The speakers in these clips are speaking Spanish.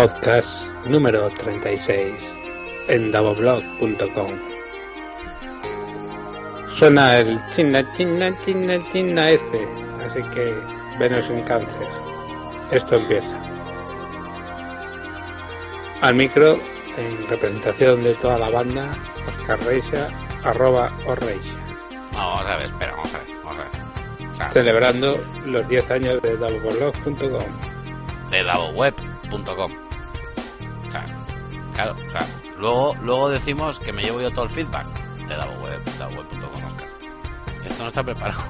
Podcast número 36 en davoblog.com. Suena el china, china, china, china este, así que venos en cáncer. Esto empieza. Al micro, en representación de toda la banda, Oscar Reixa, arroba Orreixa. Vamos a ver, espera, vamos a ver, vamos a ver. O sea, Celebrando los 10 años de davoblog.com. de davoweb.com. O sea, claro, o sea, luego, luego decimos que me llevo yo todo el feedback de davoweb, davoweb.com. Oscar. Esto no está preparado.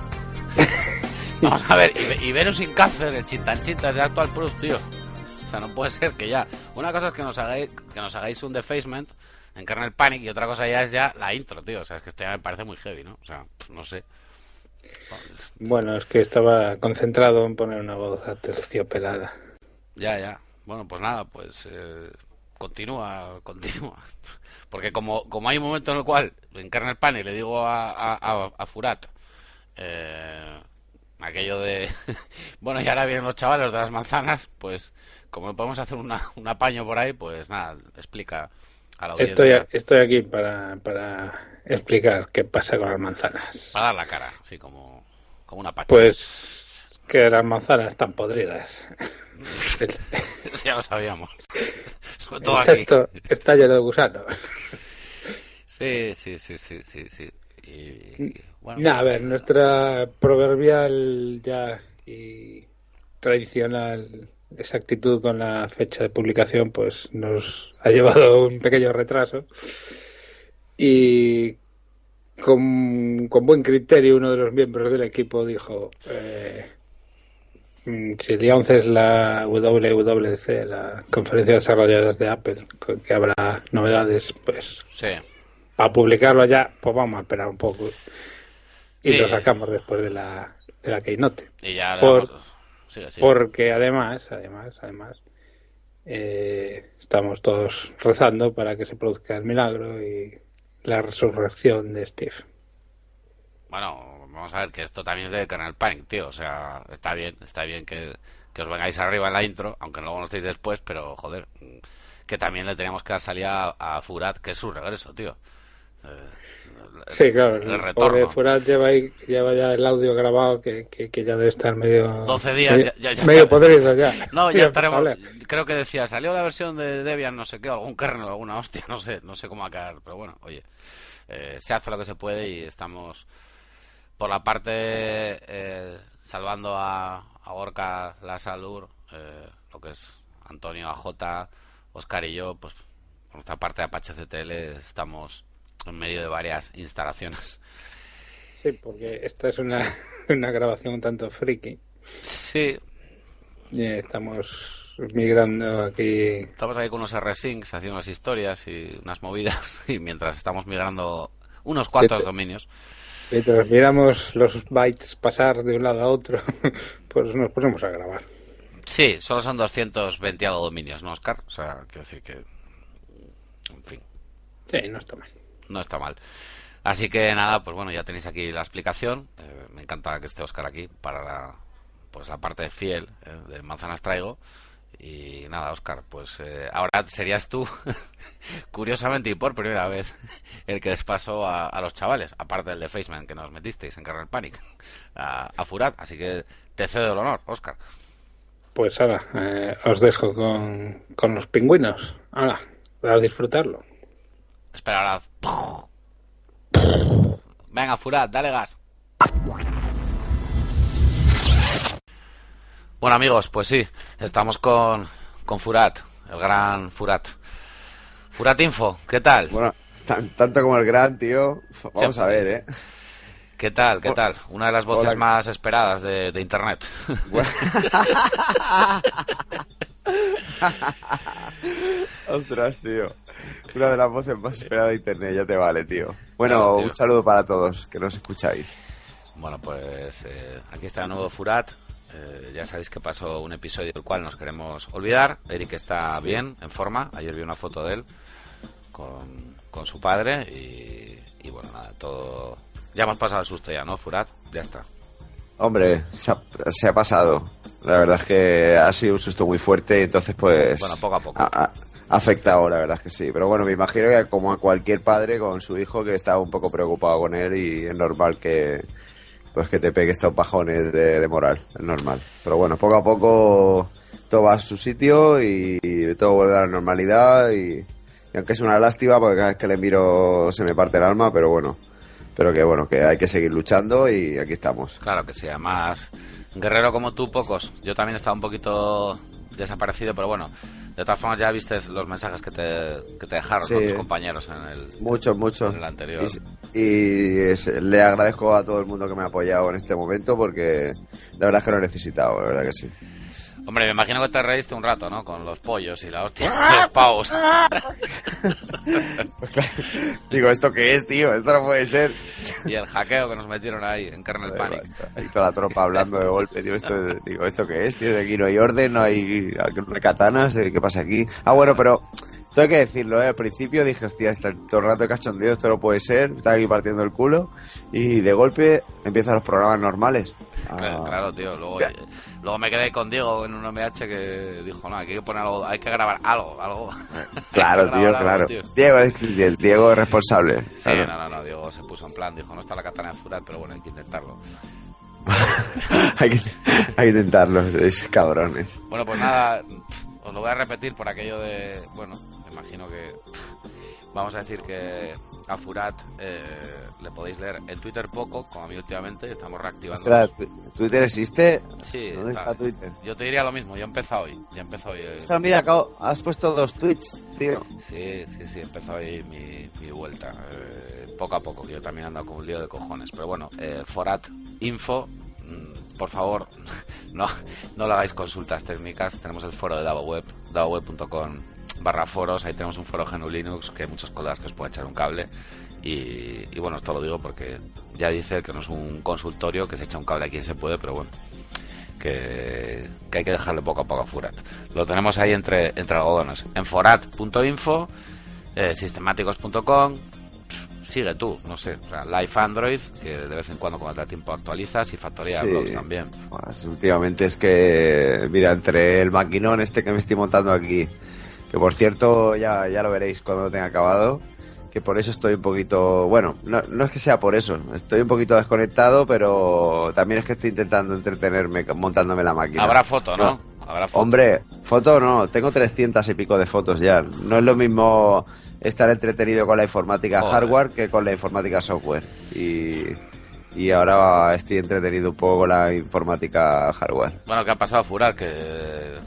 Vamos a ver, y, Venus sin cáncer, el chintanchita, es el actual plus, tío. O sea, no puede ser que ya. Una cosa es que nos hagáis, que nos hagáis un defacement en Kernel Panic y otra cosa ya es ya la intro, tío. O sea, es que esto ya me parece muy heavy, ¿no? O sea, no sé. Bueno, es que estaba concentrado en poner una voz aterciopelada. Ya, ya. Bueno, pues nada, pues eh, continúa, continúa. Porque como, como hay un momento en el cual en Kernel Panic le digo a, a, a- a Furat eh, aquello de, bueno, y ahora vienen los chavales de las manzanas, pues como podemos hacer una, un apaño por ahí, pues nada, explica a la audiencia Estoy, estoy aquí para, para explicar qué pasa con las manzanas. para dar la cara, así como, como una pacha. Pues que las manzanas están podridas. Eso ya lo sabíamos. Sobre todo aquí. Esto está lleno de gusanos. Sí, sí, sí, sí, sí, sí. Y, bueno, Nah, a ver, nuestra proverbial ya y tradicional exactitud con la fecha de publicación pues nos ha llevado un pequeño retraso y con, con buen criterio uno de los miembros del equipo dijo eh, mm, si el día 11 es la WWDC, la conferencia de desarrolladores de Apple, que habrá novedades, pues sí. para publicarlo ya, pues vamos a esperar un poco. Y Sí. lo sacamos después de la, de la Keynote. Y ya Por-. Porque además, además, además, eh, estamos todos rezando para que se produzca el milagro y la resurrección de Steve. Bueno, vamos a ver que esto también es de Kernel Panic, tío. O sea, está bien, está bien que, que os vengáis arriba en la intro, aunque luego no estéis después, pero joder, que también le teníamos que dar salida a, a Furat, que es su regreso, tío. Eh, Sí, claro, el el retorno. Furat lleva, ahí, lleva ya el audio grabado que, que, que ya debe estar medio... 12 días, medio, ya- ya- medio podrido ya. No, ya estaremos. Creo que decía, salió la versión de Debian, no sé qué, algún kernel, alguna hostia, no sé, no sé cómo va a quedar, pero bueno, oye, eh, se hace lo que se puede y estamos por la parte eh, salvando a, a Gorka la salud, eh, lo que es Antonio AJ, Oscar y yo, pues por nuestra parte de Apache CTL estamos en medio de varias instalaciones. Sí, porque esta es una, una grabación un tanto friki. Sí, Y estamos migrando aquí. Estamos ahí con unos R-Syncs haciendo unas historias y unas movidas y mientras estamos migrando unos cuantos Sí. dominios. Mientras miramos los bytes pasar de un lado a otro, pues nos ponemos a grabar. Sí, solo son 220 y algo dominios, ¿no, Oscar? O sea, quiero decir que... En fin, Sí, no está mal. no está mal. Así que nada, pues bueno, ya tenéis aquí la explicación. Eh, me encanta que esté Oscar aquí para la, pues la parte de fiel eh, de Manzanas Traigo. Y nada, Oscar, pues eh, ahora serías tú, curiosamente y por primera vez, el que despasó a, a los chavales, aparte del de Faceman que nos metisteis en Kernel Panic, a, a Furat. Así que te cedo el honor, Oscar. Pues ahora, eh, os dejo con, con los pingüinos. Ahora, a disfrutarlo. Espera, ahora. Venga, Furat, dale gas. Bueno amigos, pues sí, estamos con, con Furat, el gran Furat. Furat Info, ¿qué tal? Bueno, tan- tanto como el gran, tío. Vamos a ver, ¿eh? ¿Qué tal? ¿Qué tal? Una de las voces Hola. más esperadas de, de Internet. Ostras, tío. Una de las voces más esperadas de internet, ya te vale, tío. Bueno, Claro, tío. un saludo para todos que nos escucháis. Bueno, pues eh, aquí está de nuevo Furat. Eh, ya sabéis que pasó un episodio del cual nos queremos olvidar. Eric está bien, en forma. Ayer vi una foto de él con, con su padre y, y bueno, nada, todo... Ya hemos pasado el susto ya, ¿no, Furat? Ya está. Hombre, se ha, se ha pasado. La verdad es que ha sido un susto muy fuerte, entonces pues... Bueno, poco a poco. Ha afectado, la verdad es que sí. Pero bueno, me imagino que como a cualquier padre con su hijo que está un poco preocupado con él y es normal que pues que te pegue estos bajones de, moral, es normal. Pero bueno, poco a poco todo va a su sitio y, y todo vuelve a la normalidad y, y aunque es una lástima porque cada vez que le miro se me parte el alma, pero bueno, pero que bueno, que hay que seguir luchando y aquí estamos. Claro que sí, además, guerrero como tú, pocos. Yo también estaba un poquito desaparecido, pero bueno, de todas formas ya viste los mensajes que te, que te dejaron Sí. ¿no? tus compañeros en el... Mucho, mucho. En el anterior. Y, y es- le agradezco a todo el mundo que me ha apoyado en este momento porque la verdad es que lo he necesitado, la verdad que sí. Hombre, me imagino que te reíste un rato, ¿no? Con los pollos y la hostia los pavos. Digo, ¿esto qué es, tío? Esto no puede ser. y el hackeo que nos metieron ahí en Kernel Panic. Y toda la tropa hablando de golpe, tío. Esto, digo, ¿esto qué es, tío? De aquí no hay orden, no hay, hay katanas, eh, ¿qué pasa aquí? Ah, bueno, pero esto hay que decirlo, ¿eh? Al principio dije, hostia, está todo el rato de cachondeo, esto no puede ser. Están aquí partiendo el culo. Y de golpe empiezan los programas normales. Ah, Claro, claro, tío. Luego, luego me quedé con Diego en un MH que dijo, no, hay que poner algo, hay que grabar algo, algo. Claro, Hay que tío, algo, claro. tío. Diego es el Diego es responsable. Sí, claro. no, no, no, Diego se puso en plan, dijo, no está la katana de Furat, pero bueno, hay que intentarlo. hay, que, hay que intentarlo, sois cabrones. Bueno, pues nada, os lo voy a repetir por aquello de, bueno, me imagino que vamos a decir que a Furat eh, le podéis leer en Twitter poco, como a mí últimamente, estamos reactivando. Ostras, ¿tu- ¿Twitter existe? Sí, ¿Dónde está. está Twitter? Yo te diría lo mismo, yo he empezado hoy, ya he empezado hoy. eh, Ostras, mira, acabo- has puesto dos tweets, tío. Sí, sí, sí, empezó ahí mi, mi vuelta. eh, poco a poco, que yo también ando con un lío de cojones. Pero bueno, eh, Forat Info, mm, por favor, no, no le hagáis consultas técnicas. Tenemos el foro de DavoWeb, davoweb.com barra foros. Ahí tenemos un foro GNU Linux, que hay muchos colegas que os pueden echar un cable. Y, y bueno, esto lo digo porque ya dice que no es un consultorio, que se echa un cable a quien se puede, pero bueno, que, que hay que dejarle poco a poco a Furat. Lo tenemos ahí entre, entre algodones. En forat.info, eh, sistemáticos.com, sigue tú, no sé, o sea, Live Android, que de vez en cuando cuando te da tiempo actualizas, y Factoría Sí. Blogs también. Pues, últimamente es que, mira, entre el maquinón este que me estoy montando aquí, que por cierto ya, ya lo veréis cuando lo tenga acabado, que por eso estoy un poquito, bueno, no, no es que sea por eso, estoy un poquito desconectado, pero también es que estoy intentando entretenerme montándome la máquina. Habrá foto, ¿no? Habrá foto. Hombre, foto no, tengo 300 y pico de fotos ya. No es lo mismo estar entretenido con la informática Joder. hardware que con la informática software. Y, y ahora estoy entretenido un poco con la informática hardware. Bueno, ¿qué ha pasado, Furat? Que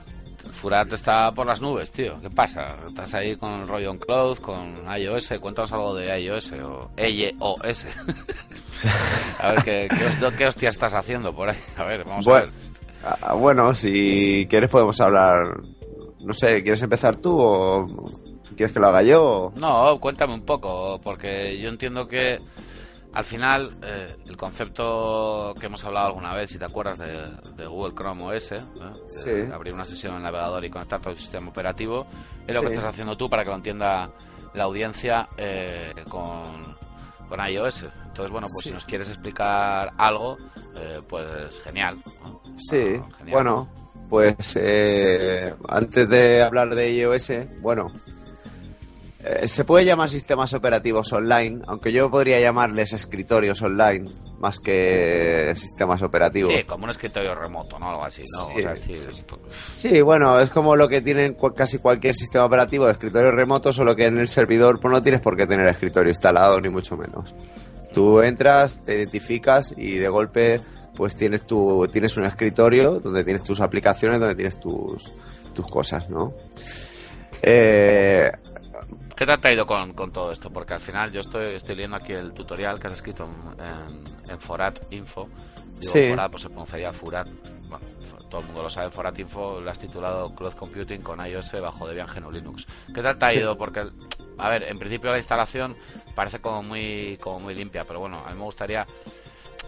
Furat está por las nubes, tío. ¿Qué pasa? ¿Estás ahí con el rollo en cloud, con iOS? Cuéntanos algo de iOS o iOS. a ver, ¿qué, qué, qué hostia estás haciendo por ahí? A ver, vamos a ver. bueno, si quieres podemos hablar... No sé, ¿quieres empezar tú o quieres que lo haga yo? No, cuéntame un poco, porque yo entiendo que al final eh, el concepto que hemos hablado alguna vez, si te acuerdas de, de Google Chrome OS, ¿eh? Sí. abrir una sesión en el navegador y conectar todo el sistema operativo, es lo que Sí. estás haciendo tú para que lo entienda la audiencia eh, con, con iOS. Entonces, bueno, pues Sí. si nos quieres explicar algo, eh, pues genial. ¿no? Sí, Ah, genial. bueno, pues eh, antes de hablar de iOS, bueno, eh, se puede llamar sistemas operativos online, aunque yo podría llamarles escritorios online más que sistemas operativos. Sí, como un escritorio remoto, ¿no? Algo así, ¿no? Sí. O sea, decir, Sí, bueno, es como lo que tienen casi cualquier sistema operativo de escritorio remoto, solo que en el servidor pues no tienes por qué tener escritorio instalado, ni mucho menos. Tú entras, te identificas y de golpe pues tienes tu tienes un escritorio donde tienes tus aplicaciones, donde tienes tus, tus cosas, ¿no? Eh, ¿Qué te ha traído con, con todo esto? Porque al final yo estoy, estoy leyendo aquí el tutorial que has escrito en, en, en Forat Info. Digo, Sí. Forat, pues se pronunciaría Furat. Bueno, todo el mundo lo sabe. Forat Info lo has titulado Cloud Computing con iOS bajo Debian GNU Linux. ¿Qué te ha traído? Porque, a ver, en principio la instalación parece como muy, como muy limpia, pero bueno, a mí me gustaría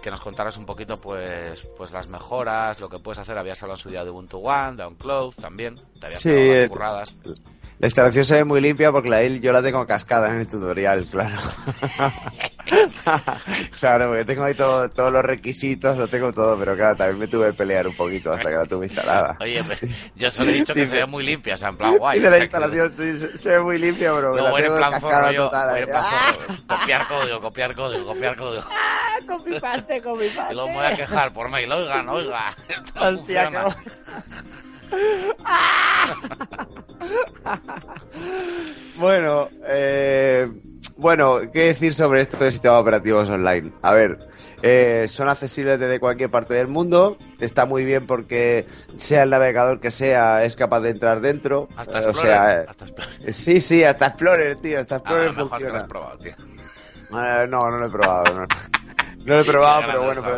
que nos contaras un poquito pues pues las mejoras, lo que puedes hacer. Habías hablado en su día de Ubuntu One, de OnCloud también. Te habías Sí, curradas. La instalación se ve muy limpia porque la yo la tengo cascada en el tutorial, claro. claro, porque tengo ahí todo- todos los requisitos, lo tengo todo, pero claro, también me tuve que pelear un poquito hasta que la tuve instalada. Oye, pues, yo solo he dicho que Dice- se ve muy limpia, o sea, en plan guay. Y de la instalación sí, se, se ve muy limpia, me No, la tengo plan cascada yo, total. en plan ¡Ah! forro. Copiar código, copiar código, copiar código. Copy paste, copy Y paste. luego me voy a quejar por mail, oigan, oiga, esto Hostia. Bueno, eh, bueno, ¿qué decir sobre esto de sistemas operativos online? A ver, eh, son accesibles desde cualquier parte del mundo. Está muy bien porque sea el navegador que sea, es capaz de entrar dentro. Hasta Eh, o Explorer, sea, eh, hasta sí, sí, hasta Explorer, tío, hasta Ah, Explorer lo funciona. has probado, tío. Eh, no, no lo he probado. No, No lo he probado, pero bueno, pero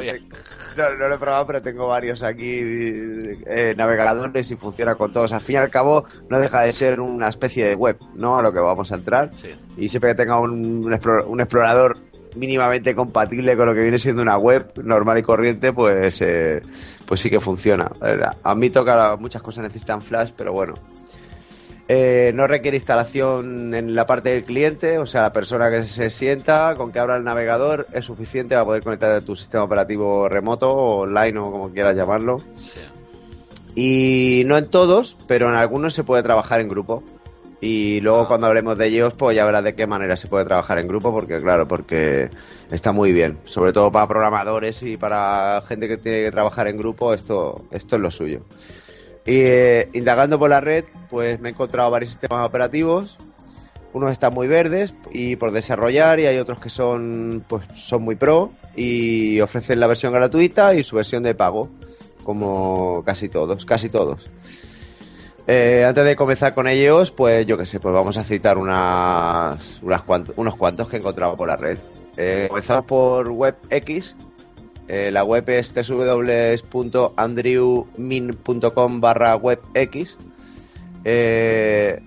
no, no lo he probado, pero tengo varios aquí eh, navegadores y funciona con todos. Al fin y al cabo, no deja de ser una especie de web, ¿no? A lo que vamos a entrar. Sí. Y siempre que tenga un, un explor- un explorador mínimamente compatible con lo que viene siendo una web normal y corriente, pues, eh, pues sí que funciona. Admito que muchas cosas necesitan flash, pero bueno. Eh, no requiere instalación en la parte del cliente, o sea, la persona que se sienta, con que abra el navegador, es suficiente para poder conectar a tu sistema operativo remoto o online o como quieras llamarlo. Y no en todos, pero en algunos se puede trabajar en grupo. Y luego cuando hablemos de ellos, pues ya verás de qué manera se puede trabajar en grupo, porque claro, porque está muy bien. Sobre todo para programadores y para gente que tiene que trabajar en grupo, esto, esto es lo suyo. Y eh, indagando por la red, pues me he encontrado varios sistemas operativos. Unos están muy verdes y por desarrollar y hay otros que son pues son muy pro y ofrecen la versión gratuita y su versión de pago, como casi todos, casi todos. Eh, antes de comenzar con ellos, pues yo qué sé, pues vamos a citar unas, unas cuant- unos cuantos que he encontrado por la red. Eh, comenzamos por WebX. Eh, la web es www.andrewmin.com barra webx. Eh,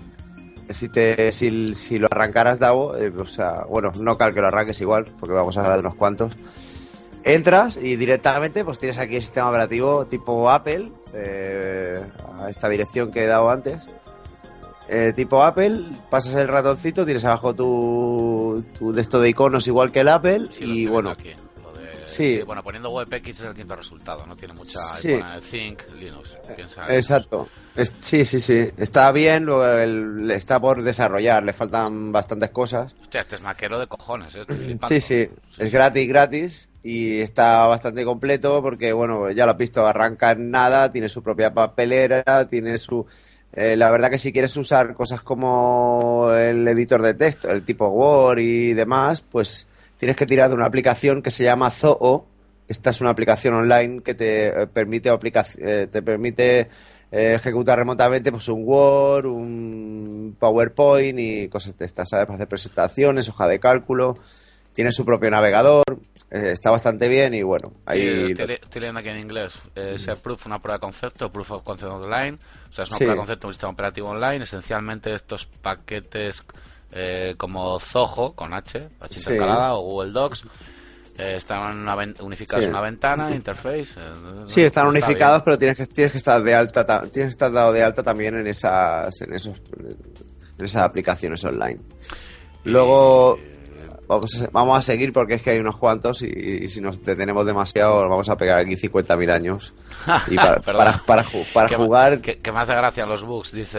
si, te, si, si lo arrancaras, Davo, eh, o sea, bueno, no cal que lo arranques igual, porque vamos a hablar de unos cuantos. Entras y directamente pues tienes aquí el sistema operativo tipo Apple, a esta dirección que he dado antes. Eh, tipo Apple, pasas el ratoncito, tienes abajo tu, tu de esto de iconos igual que el Apple Sí, y bueno, aquí, sí. Bueno, poniendo WebX es el quinto resultado, no tiene mucha Sí. de Think, Linux. piensa en Exacto. Es- sí, sí, sí. Está bien, lo- el- está por desarrollar, le faltan bastantes cosas. Hostia, este es maquero de cojones, ¿eh? Estoy flipando. Sí, sí, es gratis, gratis y está bastante completo porque, bueno, ya lo has visto, arranca en nada, tiene su propia papelera, tiene su... eh, la verdad que si quieres usar cosas como el editor de texto, el tipo Word y demás, pues tienes que tirar de una aplicación que se llama Zoho. Esta es una aplicación online que te eh, permite, eh, te permite eh, ejecutar remotamente pues un Word, un PowerPoint y cosas de estas, ¿sabes? Para hacer presentaciones, hoja de cálculo. Tiene su propio navegador, eh, está bastante bien y bueno, Sí, ahí... estoy, le- estoy leyendo aquí en inglés. Eh, es proof, una prueba de concepto, proof of concept online. O sea, es una Sí. prueba de concepto un sistema operativo online. Esencialmente estos paquetes eh, como Zoho, con H, H Sí. intercalada, o Google Docs, eh, están una Sí. en una ventana, interface. eh, Sí, están está unificados, bien. pero tienes que, tienes que estar de alta, ta- tienes que estar dado de alta también en esas, en esos, en esas aplicaciones online. Luego vamos a seguir porque es que hay unos cuantos y, y si nos detenemos demasiado vamos a pegar aquí 50.000 años. Y para, para, para, para Que jugar, Que, que me hace gracia los bugs. Dice,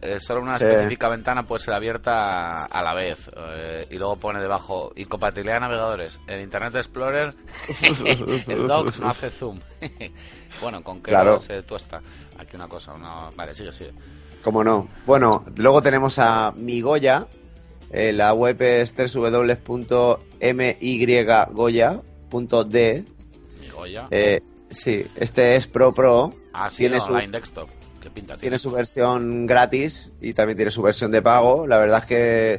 eh, solo una Sí. específica ventana puede ser abierta a la vez. Eh, y luego pone debajo, incompatibilidad de navegadores. En Internet Explorer, el Docs no hace zoom. bueno, con que Claro. se tuesta. Aquí una cosa, una... Vale, sigue, sigue. como no. Bueno, luego tenemos a Migoya. Eh, la web es www.mygoya.de. Goya. Eh, sí, este es Pro Pro. ah, sí, tiene su- online desktop. ¿Qué pinta tiene? Tiene su versión gratis y también tiene su versión de pago. La verdad es que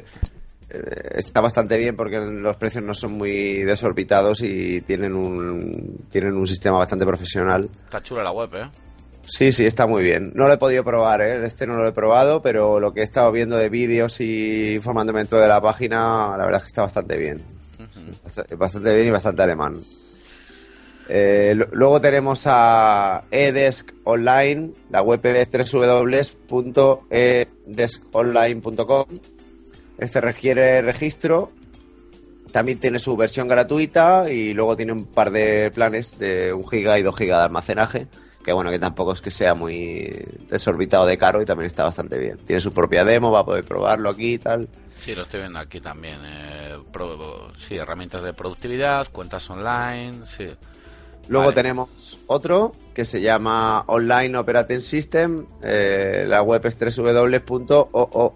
eh, está bastante bien porque los precios no son muy desorbitados y tienen un, tienen un sistema bastante profesional. Está chula la web, ¿eh? Sí, sí, está muy bien. No lo he podido probar, ¿eh? Este no lo he probado, pero lo que he estado viendo de vídeos y informándome dentro de la página, la verdad es que está bastante bien. Bast- Bastante bien y bastante alemán. Eh, luego tenemos a eDesk Online, la web es www.edeskonline.com. Este requiere registro. También tiene su versión gratuita y luego tiene un par de planes de 1 giga y 2 giga de almacenaje. Que bueno, que tampoco es que sea muy desorbitado de caro y también está bastante bien. Tiene su propia demo, va a poder probarlo aquí y tal. Sí, lo estoy viendo aquí también. eh, pro- sí, herramientas de productividad, cuentas online, sí. Luego Vale. tenemos otro que se llama Online Operating System. eh, la web es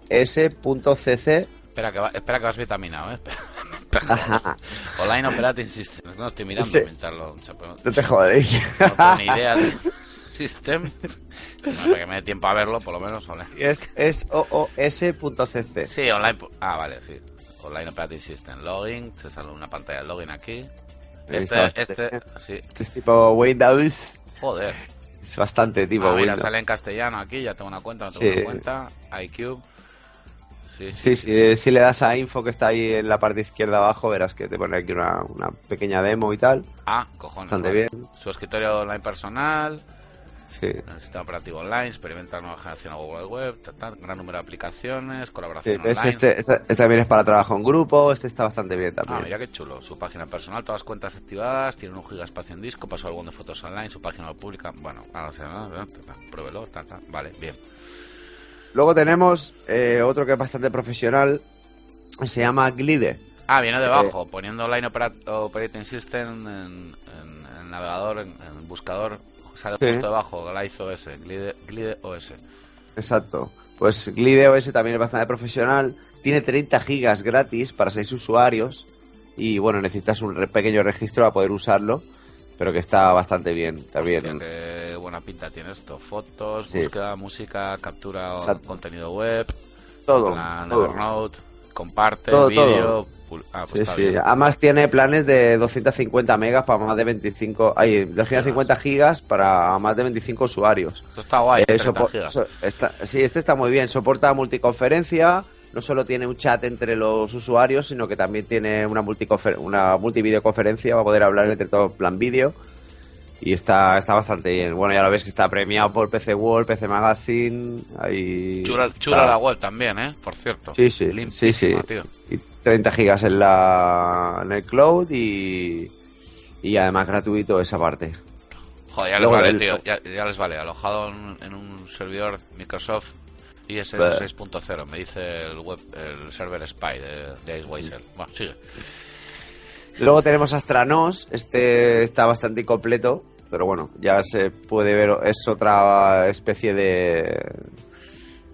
www.oos.cc. Espera que, va- espera que vas vitaminado, ¿eh? Espera. Online Operating System. No estoy mirando Sí. mientras lo... No te jodéis. no tengo ni idea de System. Para que me dé tiempo a verlo, por lo menos. online. es es oos.cc. Sí, online... Ah, vale, sí. Online Operating System. Login. Te sale una pantalla de login aquí. Este, está este, bastante sí. Este es tipo Windows. Joder. Es bastante tipo Ah, mira, Windows. sale en castellano aquí, ya tengo una cuenta, no tengo Sí. una cuenta. iCube. Sí, Sí, sí, si le das a info que está ahí en la parte izquierda abajo, verás que te pone aquí una, una pequeña demo y tal. Ah, cojones. Bastante vale. bien. Su escritorio online personal, Sí. el sistema operativo online, experimenta nueva generación a Google Web, ta, ta, gran número de aplicaciones, Sí, colaboración ves, online. este, este- este también es para trabajo en grupo, este está bastante bien Ah, también. mira qué chulo. Su página personal, todas las cuentas activadas, tiene un giga espacio en disco, pasó álbum de fotos online, su página lo publica. Bueno, ahora no sé, ¿no? Pruébelo, ta, ta. Vale, bien. Luego tenemos eh, otro que es bastante profesional, se llama Glide. Ah, viene Eh, debajo, poniendo Online Opera- Operating System en, en- en navegador, en, en buscador, sale Sí. justo debajo, Glide OS, Glide, Glide OS. Exacto. Pues Glide OS también es bastante profesional. Tiene 30 gigas gratis para 6 usuarios. Y bueno, necesitas un pequeño registro para poder usarlo. Pero que está bastante bien también. Qué buena pinta tiene esto. Fotos, Sí. búsqueda, música, captura Exacto. contenido web, Todo. todo. Evernote, comparte, Todo, vídeo. pul- Ah, pues Sí, sí. Además tiene planes de 250 megas para más de 25... Ay, 250 gigas para más de 25 usuarios. Esto está guay, Eh, 30 sopo- gigas. está- sí, este está muy bien. Soporta multiconferencia. No solo tiene un chat entre los usuarios, sino que también tiene una, multiconfer una multivideoconferencia para poder hablar entre todos plan vídeo. Y está, está bastante bien. Bueno, ya lo ves que está premiado por PC World, PC Magazine. Ahí Chula, la web también, ¿eh? Por cierto. Sí, sí, sí, sí. Tío. Y 30 gigas en, la, en el cloud y, y además gratuito esa parte. Joder, ya les Luego vale, el- tío. Ya, ya les vale. Alojado en, en un servidor Microsoft ISS Bah. 6.0. Me dice el web, el server Spy de, de. Bueno, sigue. Luego tenemos Astranos, este está bastante incompleto, pero bueno, ya se puede ver, es otra especie de...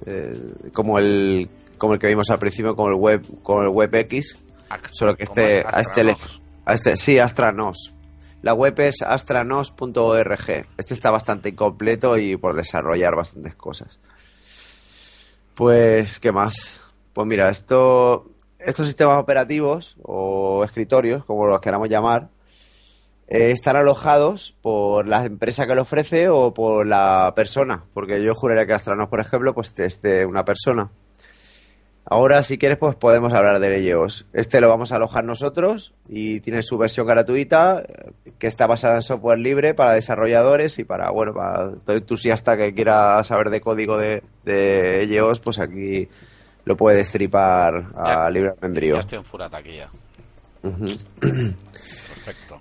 eh, como el como el que vimos al principio, como el web como el WebX, solo que ¿Cómo este es? a este le- a este sí, Astranos. La web es astranos.org. Este está bastante incompleto y por desarrollar bastantes cosas. Pues, ¿qué más? Pues mira, esto, estos sistemas operativos o escritorios, como los queramos llamar, eh, están alojados por la empresa que lo ofrece o por la persona. Porque yo juraría que Astranos, por ejemplo, pues es de una persona. Ahora, si quieres, pues podemos hablar de ellos. Este lo vamos a alojar nosotros y tiene su versión gratuita eh, que está basada en software libre para desarrolladores y para, bueno, para todo entusiasta que quiera saber de código de, de ellos, pues aquí lo puede destripar a Ya- libre albedrío. Ya estoy en Fura taquilla. Ujú. Perfecto.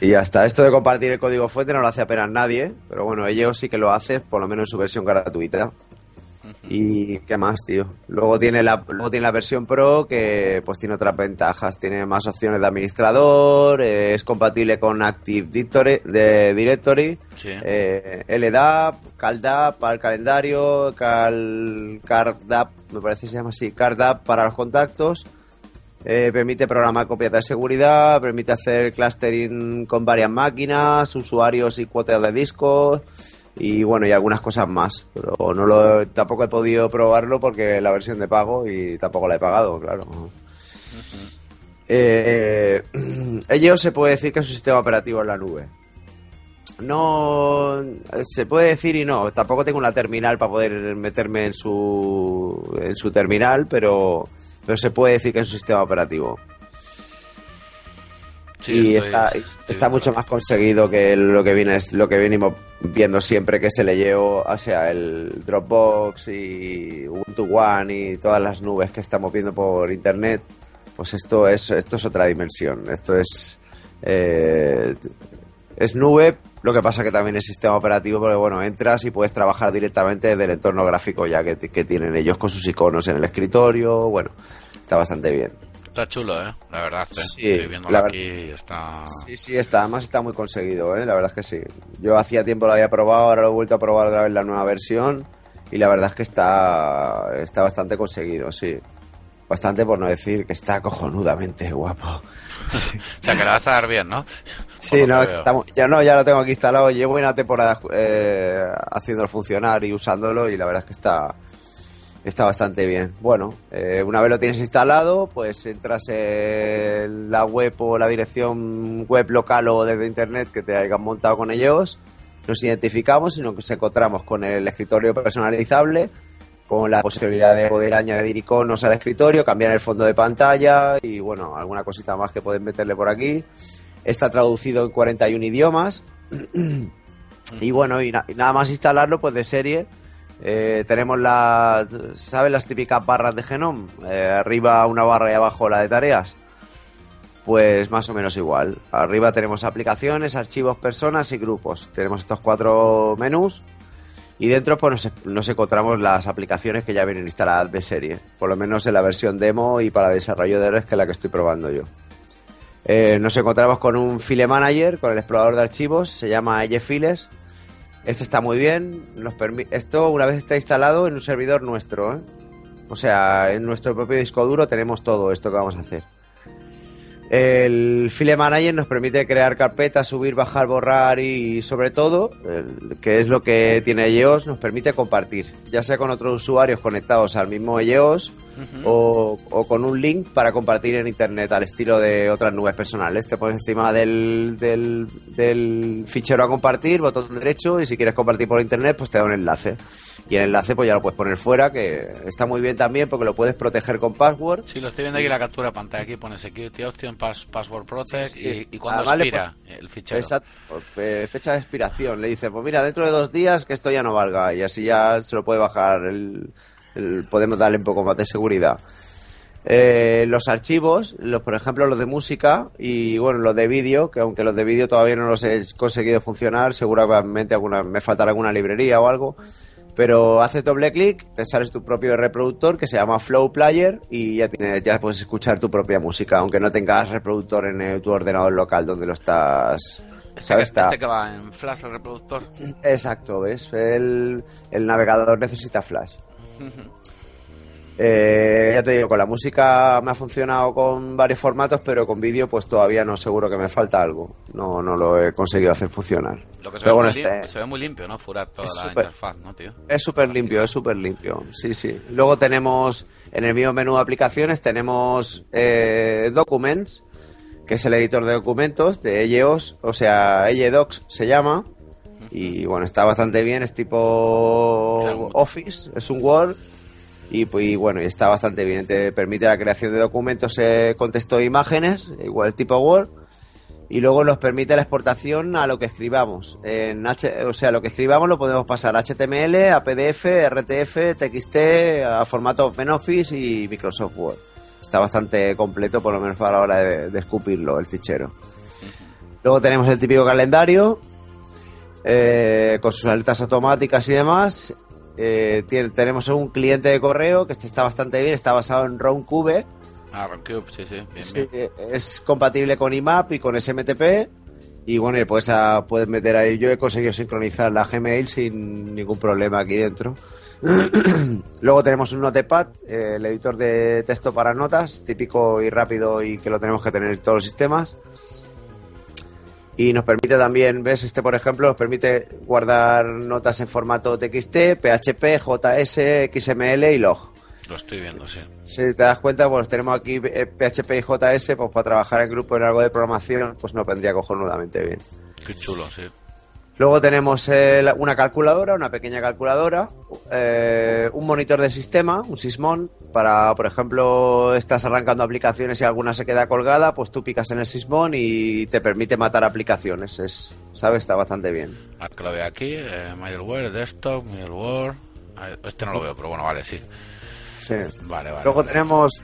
Y ya está. Esto de compartir el código fuente no lo hace apenas nadie, pero bueno, ellos sí que lo hace, por lo menos en su versión gratuita. Y qué más, tío. Luego tiene la luego tiene la versión Pro que pues tiene otras ventajas, tiene más opciones de administrador, eh, es compatible con Active Directory, de Directory Sí. eh, LDAP, CalDAP para el calendario, Cal, CardApp, me parece que se llama así, CardApp para los contactos Eh, permite programar copias de seguridad, permite hacer clustering con varias máquinas, usuarios y cuotas de discos y bueno, y algunas cosas más. Pero no lo, tampoco he podido probarlo porque la versión de pago y tampoco la he pagado, claro. Eh, ello se puede decir que es un sistema operativo en la nube. No se puede decir y no. Tampoco tengo una terminal para poder meterme en su en su terminal, pero pero se puede decir que es un sistema operativo. Sí, y estoy- está, estoy está de mucho más conseguido que lo que viene lo que venimos viendo siempre que se le llevó o sea el Dropbox y Ubuntu One y todas las nubes que estamos viendo por internet. Pues esto es esto es otra dimensión. Esto es eh, es nube lo que pasa que también es sistema operativo porque bueno entras y puedes trabajar directamente desde el entorno gráfico ya que, que tienen ellos con sus iconos en el escritorio bueno está bastante bien Está chulo, ¿eh? La verdad, ¿eh? Sí, Estoy viéndolo la aquí y está... Sí, sí, está, además está muy conseguido, ¿eh? la verdad es que sí. Yo hacía tiempo lo había probado, ahora lo he vuelto a probar otra vez la nueva versión y la verdad es que está, está bastante conseguido, sí. Bastante por no decir que está cojonudamente guapo. O sea, que la vas a dar bien, ¿no? Sí, no, es que estamos- ya no, ya lo tengo aquí instalado, llevo una temporada eh, haciéndolo funcionar y usándolo y la verdad es que está, está bastante bien. Bueno, eh, una vez lo tienes instalado, pues entras en la web o la dirección web local o desde internet que te hayan montado con ellos, nos identificamos y nos encontramos con el escritorio personalizable, con la posibilidad de poder añadir iconos al escritorio, cambiar el fondo de pantalla y bueno, alguna cosita más que pueden meterle por aquí. Está traducido en 41 idiomas. y bueno, y, na- y nada más instalarlo, pues de serie. eh, tenemos las, ¿sabes? Las típicas barras de Genome. Eh, arriba una barra y abajo la de tareas. Pues más o menos igual. Arriba tenemos aplicaciones, archivos, personas y grupos. Tenemos estos cuatro menús. Y dentro pues nos, nos encontramos las aplicaciones que ya vienen instaladas de serie. Por lo menos en la versión demo y para desarrolladores que es la que estoy probando yo. Eh, nos encontramos con un file manager, con el explorador de archivos, se llama Files. Este está muy bien. Nos Esto una vez está instalado en un servidor nuestro. ¿eh? O sea, en nuestro propio disco duro tenemos todo esto que vamos a hacer. El File Manager nos permite crear carpetas, subir, bajar, borrar y sobre todo, el- que es lo que tiene EOS, nos permite compartir, ya sea con otros usuarios conectados al mismo EOS o, o con un link para compartir en internet al estilo de otras nubes personales. Te pones encima del, del, del fichero a compartir, botón derecho y si quieres compartir por internet pues te da un enlace. Y el enlace pues ya lo puedes poner fuera, que está muy bien también porque lo puedes proteger con password. Sí, lo estoy viendo aquí la captura de pantalla. Aquí pone Security Option, pass, Password Protect Sí, sí. y, y cuando Además le expira el fichero. Eh, fecha de expiración. Le dice, pues mira, dentro de dos días que esto ya no valga y así ya se lo puede bajar. El, el- podemos darle un poco más de seguridad. Eh, los archivos, los por ejemplo los de música y bueno los de vídeo, que aunque los de vídeo todavía no los he conseguido funcionar, seguramente alguna, me faltará alguna librería o algo. Pero hace doble clic, te sales tu propio reproductor que se llama Flow Player y ya tienes, ya puedes escuchar tu propia música, aunque no tengas reproductor en eh, tu ordenador local donde lo estás. Este, ¿sabes? Está- este que va en flash el reproductor. Exacto, ¿ves? El, el navegador necesita flash. Eh, ya te digo, con la música me ha funcionado con varios formatos, pero con vídeo pues todavía no seguro que me falta algo. No, no lo he conseguido hacer funcionar. Lo que se, Pero ve bueno, muy este- se ve muy limpio, ¿no? Furar toda Es la súper- interfaz, ¿no, tío? Es súper limpio, es súper limpio. Sí, sí. Luego tenemos, en el mismo menú de aplicaciones, tenemos eh, Documents, que es el editor de documentos de EOS, o sea, Docs se llama. Y bueno, está bastante bien, es tipo. Office, es un Word. Y, pues, y bueno, está bastante bien. Te permite la creación de documentos eh, con texto e imágenes, igual tipo Word. Y luego nos permite la exportación a lo que escribamos. En H, o sea, lo que escribamos lo podemos pasar a HTML, a PDF, RTF, TXT, a formato OpenOffice y Microsoft Word. Está bastante completo, por lo menos para la hora de, de escupirlo, el fichero. Luego tenemos el típico calendario, eh, con sus alertas automáticas y demás. Eh, tiene- tenemos un cliente de correo que este está bastante bien, está basado en RoundCube. Ah, Rockcube, sí, sí, bien, Sí, bien. es compatible con IMAP y con SMTP. Y bueno, y pues ah, puedes meter ahí. Yo he conseguido sincronizar la Gmail sin ningún problema aquí dentro. Luego tenemos un Notepad, eh, el editor de texto para notas, típico y rápido y que lo tenemos que tener en todos los sistemas. Y nos permite también, ves, este por ejemplo, nos permite guardar notas en formato TXT, PHP, JS, XML y log. Lo estoy viendo, sí. Si te das cuenta, pues tenemos aquí eh, PHP y JS, pues para trabajar en grupo en algo de programación, pues nos vendría cojonudamente bien. Qué chulo, sí. Luego tenemos eh, la- una calculadora, una pequeña calculadora, eh, un monitor de sistema, un Sysmon, para, por ejemplo, estás arrancando aplicaciones y alguna se queda colgada, pues tú picas en el Sysmon y te permite matar aplicaciones. Es, ¿Sabes? Está bastante bien. Ah, lo veo aquí, eh, middleware, desktop, middleware. A ver, Este no lo veo, pero bueno, vale, sí. Sí. Vale, vale. Luego vale. tenemos.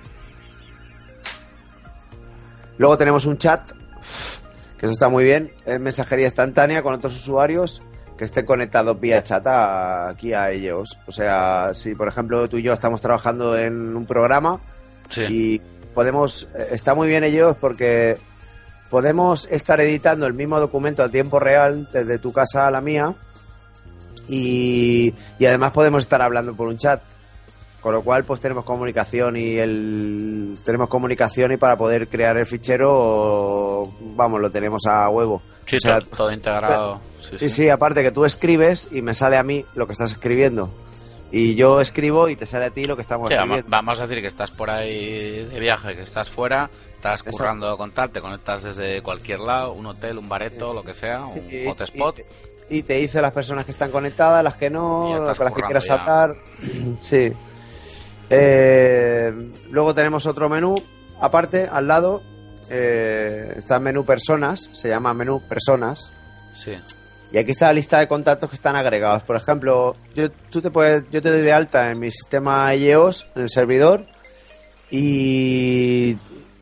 Luego tenemos un chat, que eso está muy bien. Es mensajería instantánea con otros usuarios que estén conectados vía chat aquí a ellos. O sea, si por ejemplo tú y yo estamos trabajando en un programa Sí. y podemos. eh, Está muy bien ellos porque podemos estar editando el mismo documento a tiempo real desde tu casa a la mía y, y además podemos estar hablando por un chat. Con lo cual, pues tenemos comunicación y el tenemos comunicación y para poder crear el fichero, vamos, lo tenemos a huevo. Sí, O sea, todo integrado. Sí, sí, sí, aparte que tú escribes y me sale a mí lo que estás escribiendo. Y yo escribo y te sale a ti lo que estamos Sí, vamos, escribiendo. vamos a decir que estás por ahí de viaje, que estás fuera, estás Exacto. currando con tal, te conectas desde cualquier lado, un hotel, un bareto, lo que sea, un Y- hotspot. Y, y te dice las personas que están conectadas, las que no, con las que quieras ya. hablar. sí. Eh, luego tenemos otro menú, aparte, al lado. eh, está el menú personas, se llama menú personas. Sí. Y aquí está la lista de contactos que están agregados. Por ejemplo, yo, tú te puedes, yo te doy de alta en mi sistema IEOS, en el servidor, y,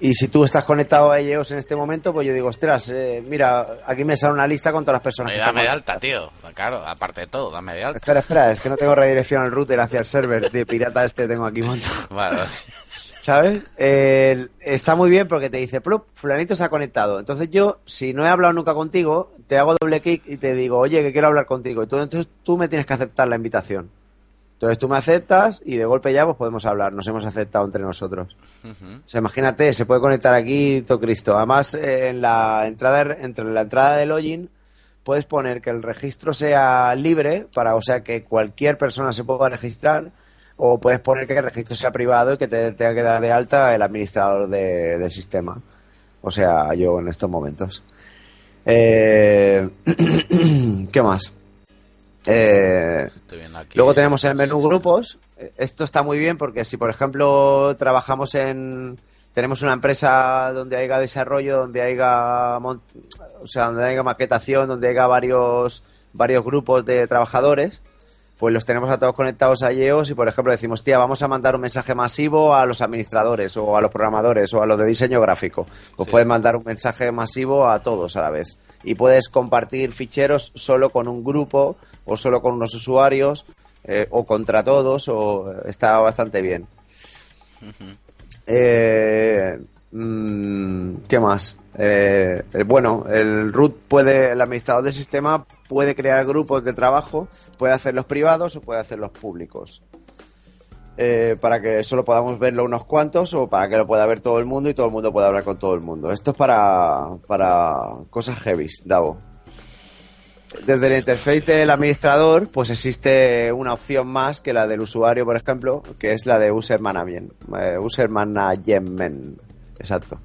y si tú estás conectado a IEOS en este momento, pues yo digo, ostras, eh, mira, aquí me sale una lista con todas las personas Oye, que dame de conectadas". alta, tío. Claro, aparte de todo, dame de alta. Espera, espera, es que no tengo redirección al router hacia el server de pirata este tengo aquí montado. Vale, vale. ¿Sabes? Eh, está muy bien porque te dice, "Plup, fulanito se ha conectado. Entonces yo, si no he hablado nunca contigo, te hago doble clic y te digo, oye, que quiero hablar contigo. Y tú, entonces tú me tienes que aceptar la invitación. Entonces tú me aceptas y de golpe ya pues podemos hablar. Nos hemos aceptado entre nosotros. O sea, imagínate, se puede conectar aquí todo Cristo. Además, eh, en la entrada, entre la entrada de login puedes poner que el registro sea libre, para, o sea, que cualquier persona se pueda registrar, o puedes poner que el registro sea privado y que te tenga que dar de alta el administrador de- del sistema. O sea, yo en estos momentos. Eh, ¿Qué más? Eh. Luego tenemos el menú grupos. Esto está muy bien porque si, por ejemplo, trabajamos en... Tenemos una empresa donde haya desarrollo, donde haya, o sea, donde haya maquetación, donde haya varios, varios grupos de trabajadores, pues los tenemos a todos conectados a IEOS y, por ejemplo, decimos, tía, vamos a mandar un mensaje masivo a los administradores o a los programadores o a los de diseño gráfico. Pues Sí. puedes mandar un mensaje masivo a todos a la vez. Y puedes compartir ficheros solo con un grupo o solo con unos usuarios eh, o contra todos o está bastante bien. Eh, mm, ¿Qué más? Eh, eh, bueno, el root puede, el administrador del sistema puede crear grupos de trabajo, puede hacerlos privados o puede hacerlos públicos. Eh, para que solo podamos verlo unos cuantos o para que lo pueda ver todo el mundo y todo el mundo pueda hablar con todo el mundo. Esto es para, para cosas heavy, Davo. Desde el interface del administrador, pues existe una opción más que la del usuario, por ejemplo, que es la de User Management. eh, user Management, exacto.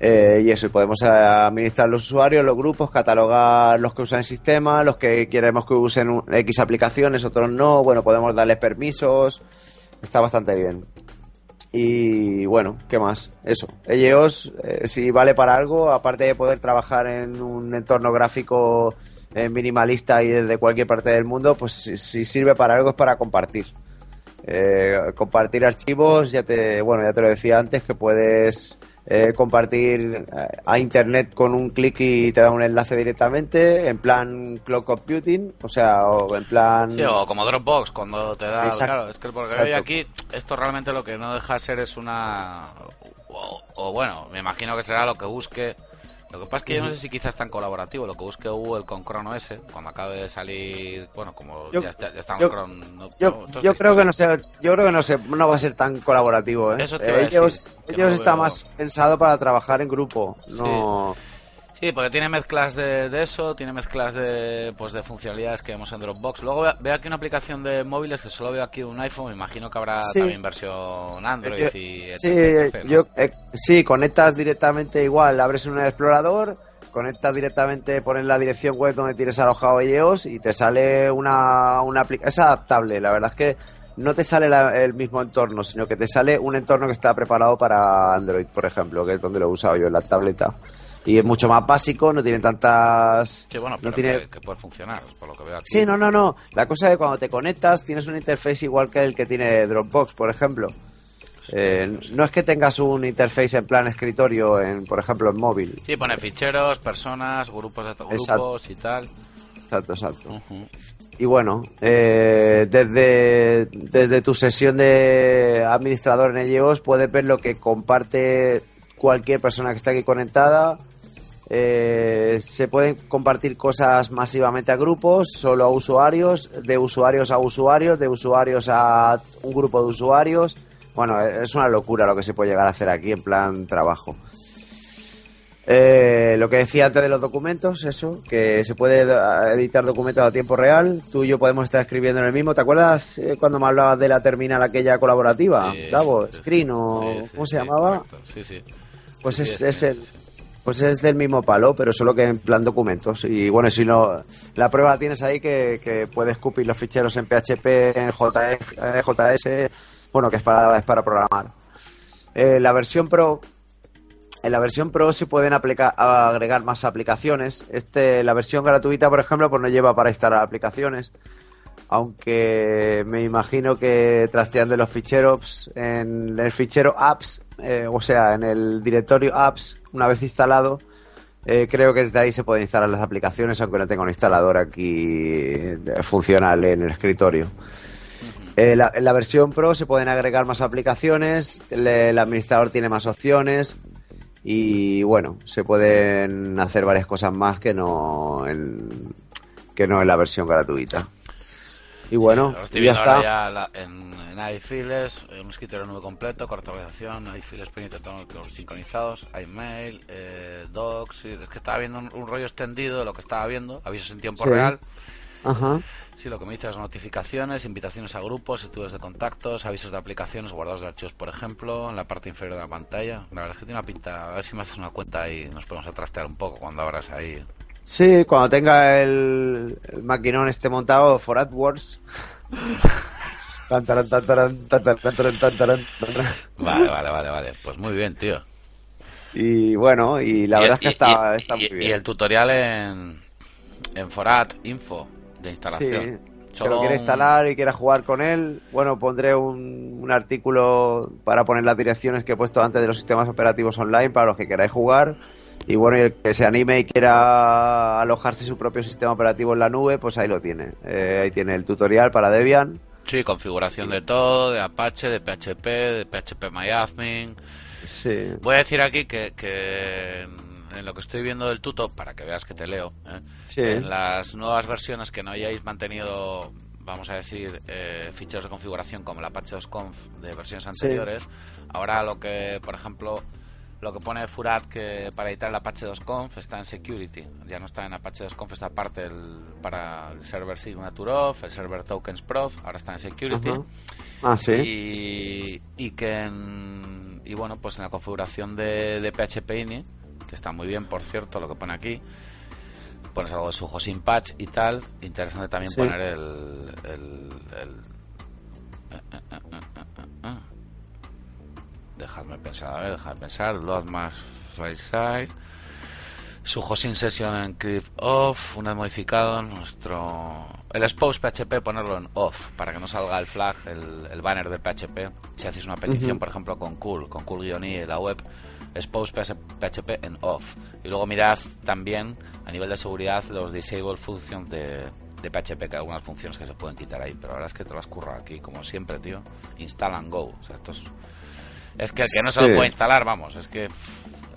Eh, y eso, y podemos eh, administrar los usuarios, los grupos, catalogar los que usan el sistema, los que queremos que usen X aplicaciones, otros no. Bueno, podemos darles permisos. Está bastante bien. Y bueno, ¿qué más? Eso. Ellos, eh, si vale para algo, aparte de poder trabajar en un entorno gráfico eh, minimalista y desde cualquier parte del mundo, pues si, si sirve para algo es para compartir. Compartir archivos, ya te, bueno, ya te lo decía antes, que puedes eh, compartir eh, a internet con un clic y te da un enlace directamente, en plan cloud computing, o sea, o en plan... Sí, o como Dropbox, cuando te da... Exacto. Claro, es que porque Exacto. hoy aquí, esto realmente lo que no deja de ser es una... O, o bueno, me imagino que será lo que busque Lo que pasa es que yo no sé si quizás tan colaborativo. Lo que busque Google con Chrome OS, cuando acabe de salir, bueno, como Yo- ya, está, ya está yo- Chrome. no- Yo, no, yo creo que no sé, yo creo que no sé, no va a ser tan colaborativo, ¿eh? Eso te Eh, ellos decir, ellos no está veo- más pensado para trabajar en grupo, no Sí, porque tiene mezclas de, de eso, tiene mezclas de pues de funcionalidades que vemos en Dropbox. Luego veo, aquí una aplicación de móviles que solo veo aquí un iPhone, me imagino que habrá Sí. también versión Android Yo- y etc, Sí, etc, ¿no? yo, eh, sí, conectas directamente igual, abres un explorador, conectas directamente, pones la dirección web donde tienes alojado ellos y te sale una, una aplicación. Es adaptable, la verdad es que no te sale la- el mismo entorno, sino que te sale un entorno que está preparado para Android, por ejemplo, que es donde lo he usado yo en la tableta. Y es mucho más básico, no tiene tantas... Sí, bueno, no pero tiene... que, que puede funcionar, por lo que veo aquí. Sí, no, no, no. La cosa es que cuando te conectas tienes un interface igual que el que tiene Dropbox, por ejemplo. Eh, no es que tengas un interface en plan escritorio, en, por ejemplo, en móvil. Sí, pone ficheros, personas, grupos de grupos Exacto. y tal. Exacto, exacto. Y bueno, eh, desde, desde tu sesión de administrador en ellos puedes ver lo que comparte cualquier persona que está aquí conectada. Eh, se pueden compartir cosas masivamente a grupos, solo a usuarios, de usuarios a usuarios, de usuarios a un grupo de usuarios. Bueno, es una locura lo que se puede llegar a hacer aquí en plan trabajo. Eh, lo que decía antes de los documentos, eso, que se puede eh, editar documentos a tiempo real. Tú y yo podemos estar escribiendo en el mismo. ¿Te acuerdas eh, cuando me hablabas de la terminal aquella colaborativa? Sí, Davo, sí. Screen o Sí, ¿cómo se llamaba? correcto. Sí, sí. Pues es, el, pues es del mismo palo, pero solo que en plan documentos. Y bueno, si no, la prueba tienes ahí que, puedes escupir los ficheros en PHP, en JS, eh, JS bueno, que es para, es para programar. Eh, la versión Pro, en la versión Pro se pueden agregar más aplicaciones. Este, la versión gratuita, por ejemplo, pues no lleva para instalar aplicaciones. Aunque me imagino que trasteando los ficheros, en el fichero apps, eh, o sea, en el directorio apps, una vez instalado, eh, creo que desde ahí se pueden instalar las aplicaciones, aunque no tenga un instalador aquí eh, funcional en el escritorio. Eh, la- en la versión Pro se pueden agregar más aplicaciones, el, el administrador tiene más opciones y bueno, se pueden hacer varias cosas más que no en, que no en la versión gratuita. Y bueno, estoy y ya está. ya la- en, en iFiles, un escritorio nube completo, corta organización, iFiles sincronizados, iMail, eh, Docs. Es que estaba viendo un, un rollo extendido de lo que estaba viendo, avisos en tiempo Sí. real. Ajá. Sí, lo que me dices, notificaciones, invitaciones a grupos, youtubers de contactos, avisos de aplicaciones, guardados de archivos, por ejemplo, en la parte inferior de la pantalla. La verdad es que tiene una pinta. A ver si me haces una cuenta y nos podemos atrastear un poco cuando abras ahí. Sí, cuando tenga el, el maquinón este montado for AdWords. Vale, vale, vale, vale. Pues muy bien, tío. Y bueno, y la Y- verdad es que y- está, y- está y- muy Y bien. el tutorial en, en Forat Info de Sí, instalación. que Solo lo quiere instalar y quiera jugar con él, bueno, pondré un, un artículo para poner las direcciones que he puesto antes de los sistemas operativos online para los que queráis jugar. Y bueno, y el que se anime y quiera alojarse su propio sistema operativo en la nube, pues ahí lo tiene. Eh, ahí tiene el tutorial para Debian. Sí, configuración de todo, de Apache, de PHP, de PHP MyAdmin. Sí. Voy a decir aquí que, que en, lo que estoy viendo del tuto, para que veas que te leo, ¿eh? Sí. en las nuevas versiones que no hayáis mantenido, vamos a decir, eh, ficheros de configuración como el Apache 2.conf de versiones anteriores, ahora lo que, por ejemplo, lo que pone Furat que para editar el Apache 2.conf está en Security, ya no está en Apache 2.conf, está aparte el, para el server Signature Off, el server Tokens Prof, ahora está en Security. Ajá. Ah, sí. Y, y que en, y bueno, pues en la configuración de, de PHP INI, que está muy bien, por cierto, lo que pone aquí, pones algo de su hosting patch y tal. Interesante también Sí. poner el. el, el- eh, Dejadme pensar, a ver, dejadme pensar. Load más side. Su hosting session en Crypt off, una vez modificado nuestro el expose PHP ponerlo en off para que no salga el flag, el, el banner de PHP. Si hacéis una petición, Ujú. por ejemplo, con cool, con cool-i la web, expose PHP en off. Y luego mirad también a nivel de seguridad los disable functions de, de PHP, que hay algunas funciones que se pueden quitar ahí, pero la verdad es que te las curro aquí, como siempre, tío. Install and go. O sea, esto es, es que el que no se lo puede instalar, vamos, es que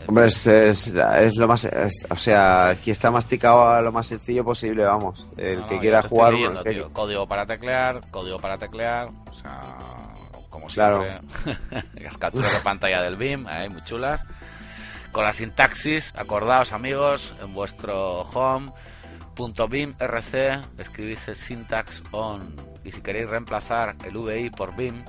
Hombre, es, es, es lo más. es- o sea, aquí está masticado a lo más sencillo posible, vamos. El No, que quiera jugar. leyendo, que- tío. Código para teclear, código para teclear, o sea, como Claro. siempre. Las capturas de pantalla del BIM, ahí muy chulas. Con la sintaxis, acordaos amigos, en vuestro home.bim rc escribís el syntax on y si queréis reemplazar el VI por BIM,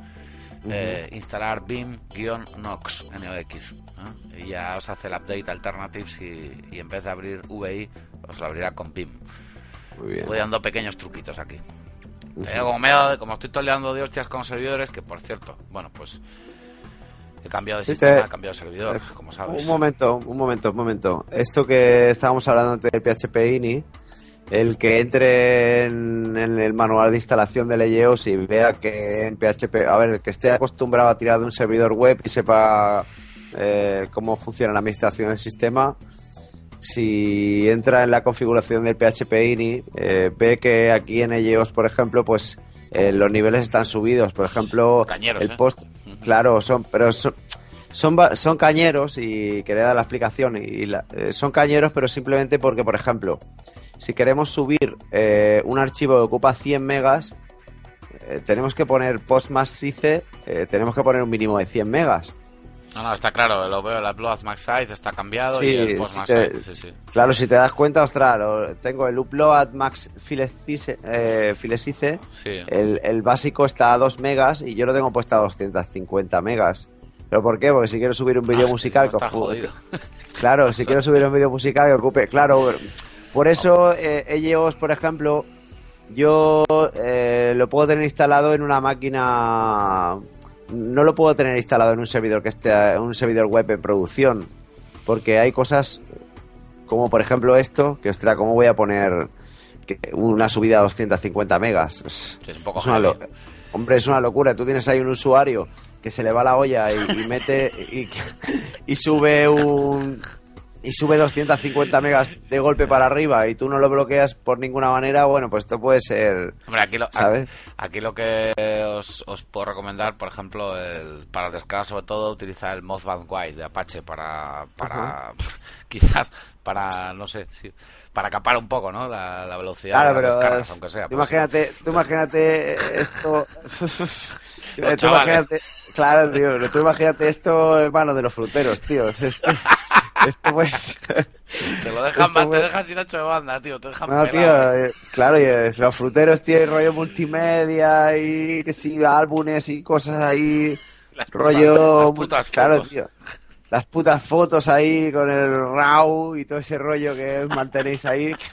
eh, instalar BIM-NOX, NOX. ¿no? Y ya os hace el update alternatives y, y en vez de abrir VI, os lo abrirá con BIM. Muy bien. Voy dando pequeños truquitos aquí. Eh, como, me- como estoy toleando de hostias con servidores, que por cierto, bueno, pues he cambiado de sistema, te- he cambiado de servidor, como sabes. Un momento, un momento, un momento. Esto que estábamos hablando antes del PHP INI, el que entre en, en el manual de instalación de Leyeos y vea que en PHP, a ver, el que esté acostumbrado a tirar de un servidor web y sepa eh, cómo funciona la administración del sistema, si entra en la configuración del PHP INI, eh, ve que aquí en Leyeos, por ejemplo, pues eh, los niveles están subidos. Por ejemplo, Cañeros, el ¿eh? post, claro, son, pero son, son, son cañeros y quería dar la explicación y la- son cañeros pero simplemente porque por ejemplo si queremos subir eh, un archivo que ocupa 100 megas eh, tenemos que poner post más sice eh, tenemos que poner un mínimo de 100 megas No, no, está claro, lo veo, el upload max size está cambiado Sí, y el post max te- size, sí, sí. claro si te das cuenta ostras lo- tengo el upload max filesice eh, filesice Sí. el, el básico está a 2 megas y yo lo tengo puesto a 250 megas ¿pero por qué? porque si quiero subir un vídeo Ah, musical que jodido. Claro, si quiero subir un vídeo musical que ocupe. Claro, por eso eh, ellos, por ejemplo, yo eh, lo puedo tener instalado en una máquina. No lo puedo tener instalado en un servidor que esté en un servidor web en producción, porque hay cosas como por ejemplo esto, que ostras, ¿cómo voy a poner una subida a 250 megas? Es, Sí, es un poco es una Hombre, es una locura. Tú tienes ahí un usuario que se le va la olla y, y mete y, y sube un y sube 250 megas de golpe para arriba y tú no lo bloqueas por ninguna manera, bueno, pues esto puede ser, Hombre, aquí lo, ¿sabes? aquí lo que os, os puedo recomendar, por ejemplo, el, para descargar sobre todo, utilizar el Mothband White de Apache para, para quizás, para, no sé, sí, para capar un poco, ¿no? La, la velocidad Claro, de las descargas, aunque sea. tú imagínate, tú imagínate esto. tú imagínate, claro, tío, tú imagínate esto, hermano, de los fruteros, tío. Es Esto, esto pues. Te lo dejan, esto te fue- dejan sin ocho de banda, tío. Te dejan No, pelado. tío, eh, claro, y, eh, los fruteros tienen rollo multimedia y que sí, álbumes y cosas ahí, Las rollo, putas- las putas claro, tío, las putas fotos ahí con el RAW y todo ese rollo que mantenéis ahí.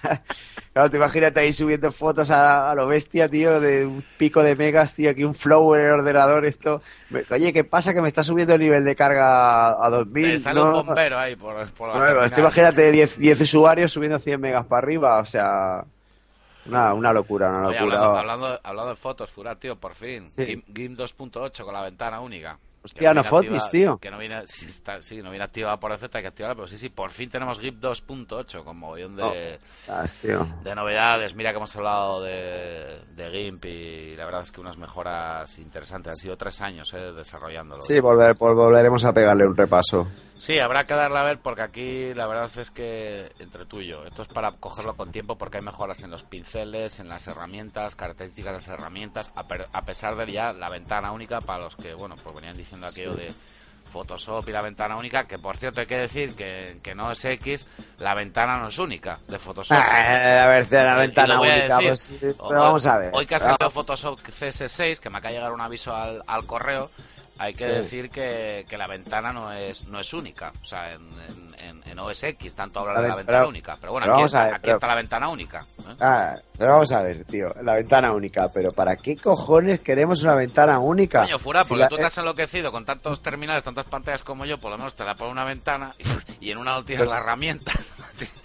Claro, te imagínate ahí subiendo fotos a, a lo bestia, tío, de un pico de megas, tío, aquí un flow en el ordenador, esto. Oye, ¿qué pasa? Que me está subiendo el nivel de carga a 2000, Te sale ¿no? un bombero ahí por, por la Bueno, esto imagínate 10, 10 usuarios subiendo 100 megas para arriba, o sea, una, una locura, una Oye, locura. hablando, hablando, hablando de fotos, Furat, tío, por fin. Sí. GIMP 2.8 con la ventana única. Hostia, no viene fotis, activa- tío. Que no viene, sí, está- sí, no viene activada por defecto, hay que activarla, pero sí, sí, por fin tenemos GIMP 2.8 con mogollón de, tío. de novedades. Mira que hemos hablado de, de GIMP y la verdad es que unas mejoras interesantes. Han sido tres años eh, desarrollándolo. Sí, volver, pues volveremos a pegarle un repaso. Sí, habrá que darle a ver porque aquí la verdad es que entre tú y yo, esto es para cogerlo con tiempo porque hay mejoras en los pinceles, en las herramientas, características de las herramientas, a, per- a pesar de ya la ventana única para los que, bueno, pues venían diciendo aquello de Photoshop y la ventana única, que por cierto hay que decir que, que no es X, la ventana no es única de Photoshop. Ah, a ver, la Y lo ventana única, decir. pues pero Hoy- vamos a ver. Hoy que ha salido Photoshop CS6, que me acaba de llegar un aviso al, al correo, hay que Sí. decir que, que la ventana no es no es única. O sea, en, en, OS X tanto habla La de la ven- ventana pero- única. Pero bueno, pero aquí, vamos a está, ver, aquí pero- está la ventana única. ¿eh? Ah, pero vamos a ver, tío, la ventana única, pero ¿para qué cojones queremos una ventana única? Coño, Fura, Si porque la- tú te has enloquecido con tantos terminales, tantas pantallas como yo, por lo menos te la pone una ventana y, y en una no tienes la herramienta.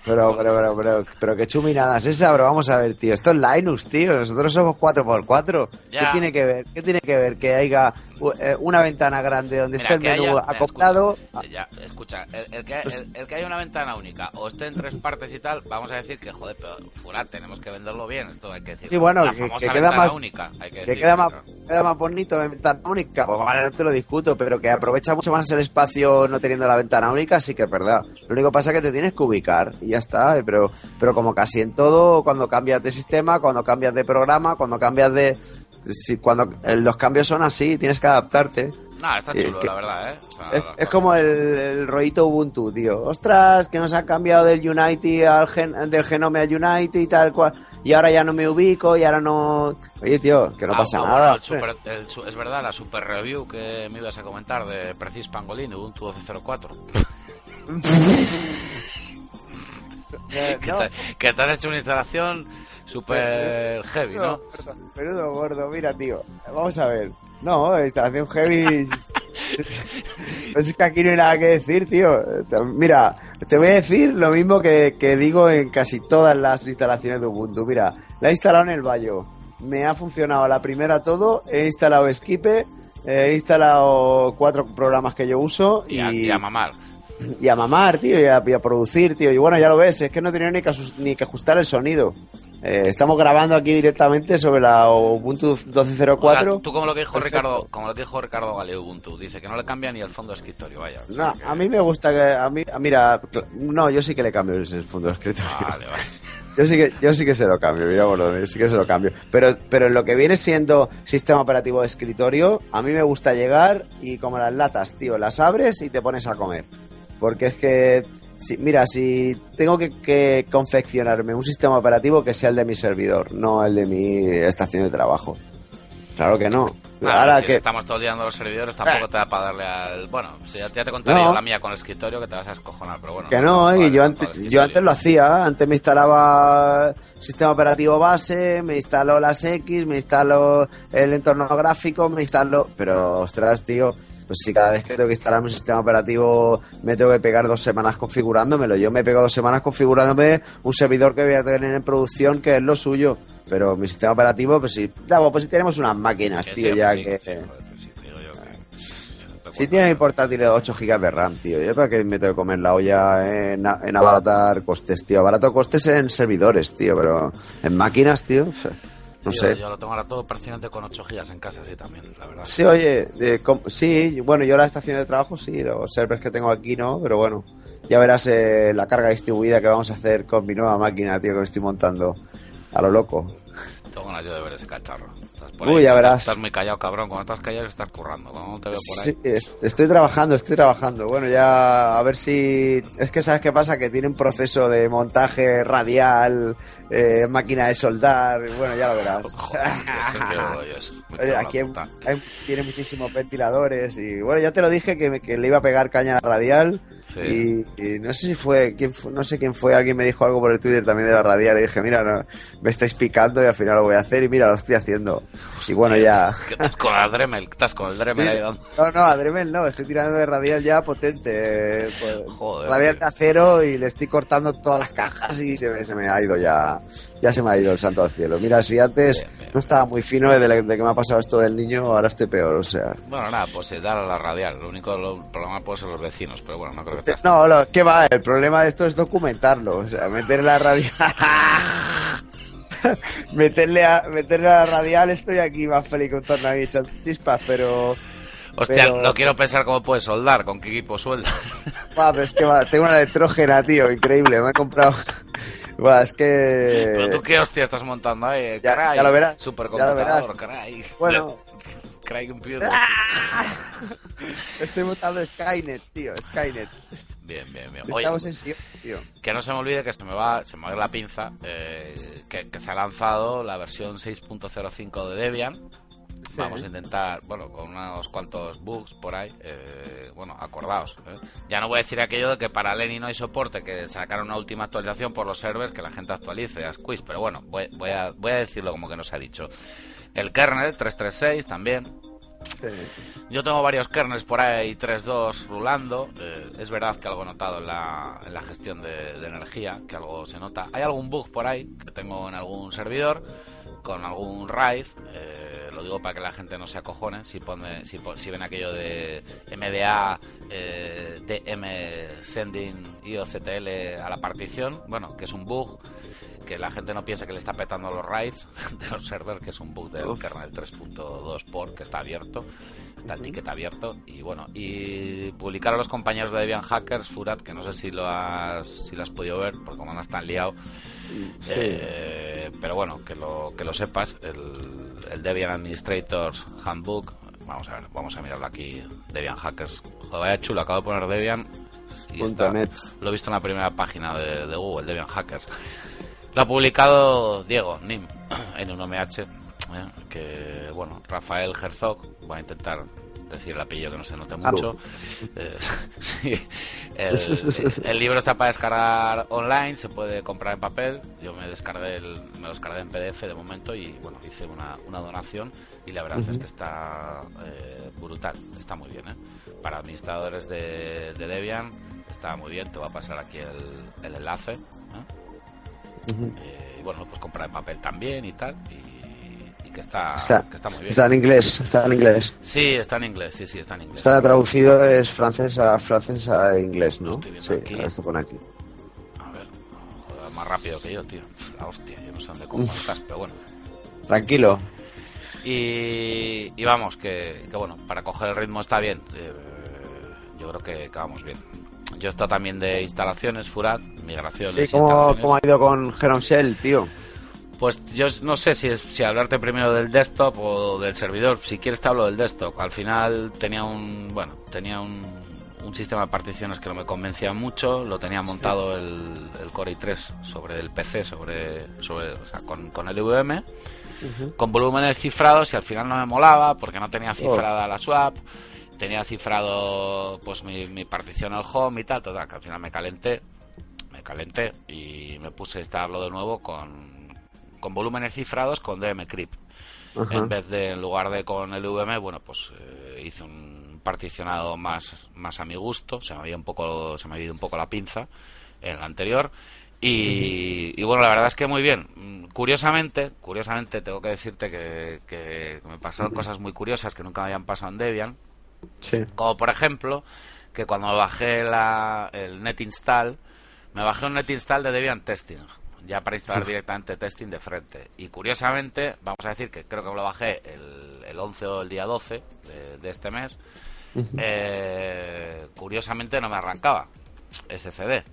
Pero, pero, pero, pero, pero qué chuminada es esa, bro. Vamos a ver, tío. Esto es Linux, tío. Nosotros somos 4x4. ¿Qué Ya. tiene que ver? ¿Qué tiene que ver? Que haya eh, una ventana grande donde Mira, esté el menú haya- mira, acoplado. Escucha, ya, escucha el, el que, el- el que haya una ventana única o esté en tres partes y tal, vamos a decir que, joder, pero fuera, tenemos que venderlo bien. Esto hay que decir. Sí, bueno, la que- famosa que queda más- única. Hay que, Que decir, queda más, claro. queda más bonito en ventana única. Pues vale, no te lo discuto, pero que aprovecha mucho más el espacio no teniendo la ventana única, sí que es verdad. Lo único que pasa es que te tienes que ubicar y ya está. eh, Pero, pero como casi en todo, cuando cambias de sistema, cuando cambias de programa, cuando cambias de. Si, cuando los cambios son así, tienes que adaptarte. No, está chulo, que- la verdad, ¿eh? O sea, Es, es como el, el rollito Ubuntu, tío. Ostras, que nos ha cambiado del Unity al gen- del Genome a Unity y tal cual. Y ahora ya no me ubico y ahora no. Oye, tío, que no Ah, pasa nada. el super- el su- es verdad, la super review que me ibas a comentar de Precis Pangolin, Ubuntu 12.04. Eh, Que, no, te, que te has hecho una instalación super heavy, ¿no? Menudo gordo, mira, tío. Vamos a ver. No, instalación heavy. Pues es que aquí no hay nada que decir, tío. Mira, te voy a decir lo mismo que, que digo en casi todas las instalaciones de Ubuntu. Mira, la he instalado en el Bayo. Me ha funcionado la primera todo. He instalado Skipe. He instalado cuatro programas que yo uso. Y, a, y a mamar. Y a mamar, tío, y a, y a producir, tío. Y bueno, ya lo ves, es que no tenido ni que, ni que ajustar el sonido. Eh, estamos grabando aquí directamente sobre la Ubuntu O sea, 12.04. tú como lo que dijo Perfecto. Ricardo, como lo que dijo Ricardo Galeo Ubuntu, dice que no le cambia ni el fondo de escritorio, vaya. O sea No, que- a mí me gusta que. A mí, mira, no, yo sí que le cambio el fondo de escritorio. Vale, vale. Yo sí que, yo sí que se lo cambio, mira, Bordón, yo sí que se lo cambio. Pero, pero en lo que viene siendo sistema operativo de escritorio, a mí me gusta llegar y como las latas, tío, las abres y te pones a comer. Porque es que, si, mira, si tengo que, que confeccionarme un sistema operativo que sea el de mi servidor, no el de mi estación de trabajo. Claro que no. Claro, Ahora si que... estamos todo el día dando los servidores, tampoco te da para darle al. Bueno, ya, te contaré No. yo la mía con el escritorio que te vas a escojonar, pero bueno. Que no, y yo con antes, yo antes lo hacía, antes me instalaba sistema operativo base, me instaló las X, me instaló el entorno gráfico, me instaló... Pero, ostras, tío, pues si cada vez que tengo que instalar un sistema operativo me tengo que pegar dos semanas configurándomelo. Yo me pego dos semanas configurándome un servidor que voy a tener en producción que es lo suyo. Pero mi sistema operativo, pues sí, Davo, pues si tenemos unas máquinas, Que tío, sí, ya sí, que... sí, pues sí, que- Si tiene mi portátil de 8 GB de RAM, tío. Yo para qué me tengo que comer la olla en, en abaratar costes, tío. Abarato costes en servidores, tío, pero en máquinas, tío. No sé. Yo lo tengo ahora todo prácticamente con 8 gigas en casa, sí, también, la verdad. Sí, oye, eh, sí, bueno, yo la estación de trabajo sí, los servers que tengo aquí no, pero bueno, ya verás eh, la carga distribuida que vamos a hacer con mi nueva máquina, tío, que me estoy montando a lo loco. Tengo ganas yo de ver ese cacharro. Por Uy, ahí, ya estás- verás. Estás muy callado, cabrón. Cuando estás callado, estás currando. Cuando te veo por ahí. Sí, es- estoy trabajando, estoy trabajando. Bueno, ya a ver si... Es que sabes qué pasa, que tiene un proceso de montaje radial, eh, máquina de soldar, bueno, ya lo verás. Joder, qué Oye, aquí hay- hay- tiene muchísimos ventiladores y bueno, ya te lo dije que, me- que le iba a pegar caña radial Y no sé si fue, quién fue- no sé quién fue, alguien me dijo algo por el Twitter también de la radial y dije, mira, no, me estáis picando y al final lo voy a hacer y mira, lo estoy haciendo. Y bueno, ya... ¿Qué estás con el Dremel? Estás con el Dremel ahí dando. No, no, a Dremel no, estoy tirando de radial ya potente. eh, pues, Joder. radial de acero y le estoy cortando todas las cajas y se me, se me ha ido ya. Ya se me ha ido el santo al cielo. Mira, si antes Bien, bien. no estaba muy fino desde la- de que me ha pasado esto del niño, ahora estoy peor, o sea. Bueno, nada, pues eh, dar a la radial. Lo único lo- problema puede ser los vecinos, pero bueno, no creo que No, lo, ¿qué va? El problema de esto es documentarlo. O sea, meterle a radial. meterle, a, meterle a la radial, estoy aquí más feliz con echando chispas, pero. Hostia, pero- no quiero pensar cómo puedes soldar, con qué equipo suelda. Buah, pero es que va, tengo una electrógena, tío, increíble. Me he comprado. Buah, es que. Pero tú qué hostia estás montando ahí, Eh, Ya- caray. ya lo verás, Supercomputador, ya lo verás. caray. Bueno. Computer. Estoy montando Skynet, tío, Skynet. Bien, bien, bien. Oye, Estamos en tío. que no se me olvide que se me va, se me va a ir la pinza, eh, que, que se ha lanzado la versión 6.05 de Debian. Sí. Vamos a intentar, bueno, con unos cuantos bugs por ahí, eh, bueno, acordaos. ¿eh? Ya no voy a decir aquello de que para Lenny no hay soporte, que sacaron una última actualización por los servers, que la gente actualice a Squeeze, pero bueno, voy, voy a, voy a decirlo como que nos ha dicho. El kernel 336 también, Sí. Yo tengo varios kernels por ahí, 3.2 rulando. Eh, es verdad que algo he notado en la, en la gestión de, de energía, que algo se nota. Hay algún bug por ahí que tengo en algún servidor con algún RAID. eh, lo digo para que la gente no se acojone. Si, pone, si, si ven aquello de MDA, eh, DM sending IOCTL a la partición, bueno, que es un bug. Que la gente no piense que le está petando los RAIDs de los servers, que es un bug del kernel 3.2 por que está abierto, está el ticket abierto. Y bueno, y publicar a los compañeros de Debian Hackers, Furat, que no sé si lo has, si lo has podido ver, porque como andas tan liado, eh, pero bueno, que lo, que lo sepas, el, el Debian Administrators Handbook, vamos a ver, vamos a mirarlo aquí, Debian Hackers. Joder, vaya chulo, acabo de poner Debian y está- lo he visto en la primera página de, de Google, Debian Hackers. Lo ha publicado Diego Nim en un OMH, ¿eh? que bueno, Rafael Herzog, voy a intentar decir el apellido que no se note mucho. Eh, sí, el, el libro está para descargar online, se puede comprar en papel. Yo me descargué el, me lo descargué en PDF de momento y bueno, hice una, una donación y la verdad es que está eh, brutal, está muy bien. ¿eh? Para administradores de, de Debian está muy bien, te va a pasar aquí el, el enlace. ¿Eh? Eh, y bueno, pues comprar en papel también y tal. Y, y que, está, Está, que está muy bien. está en inglés, está en inglés. Sí, está en inglés, sí, sí, está en inglés. Está traducido es francés a francés a inglés, ¿no? Estoy Sí, aquí. esto pone aquí. A ver, joder, más rápido que yo, tío. La hostia, yo no sé dónde coño estás, pero bueno. Tranquilo. Y, y vamos, que, que bueno, para coger el ritmo está bien. Eh, yo creo que, que vamos bien. Yo he estado también de instalaciones, Furat, migraciones. Sí, ¿cómo, ha ido con Shell, tío? Pues yo no sé si es si hablarte primero del desktop o del servidor. Si quieres te hablo del desktop. Al final tenía un bueno tenía un, un sistema de particiones que no me convencía mucho. Lo tenía montado el, el Core i3 sobre el PC, sobre sobre o sea, con, con el VM, con volúmenes cifrados y al final no me molaba porque no tenía cifrada la swap. Tenía cifrado pues mi, mi partición al home y tal, total, que al final me calenté me calenté y me puse a instalarlo de nuevo con, con volúmenes cifrados con DM. Ajá. En vez de, en lugar de con el VM, bueno, pues eh, hice un particionado más, más a mi gusto. Se me había un poco, se me había ido un poco la pinza en el anterior. Y, y bueno, la verdad es que muy bien. Curiosamente, curiosamente tengo que decirte que, que me pasaron cosas muy curiosas que nunca me habían pasado en Debian. Sí. Como por ejemplo, que cuando me bajé la, el net install, me bajé un net install de Debian Testing, ya para instalar directamente testing de frente. Y curiosamente, vamos a decir que creo que me lo bajé el, el 11 o el día 12 de, de este mes, eh, curiosamente no me arrancaba ese CD.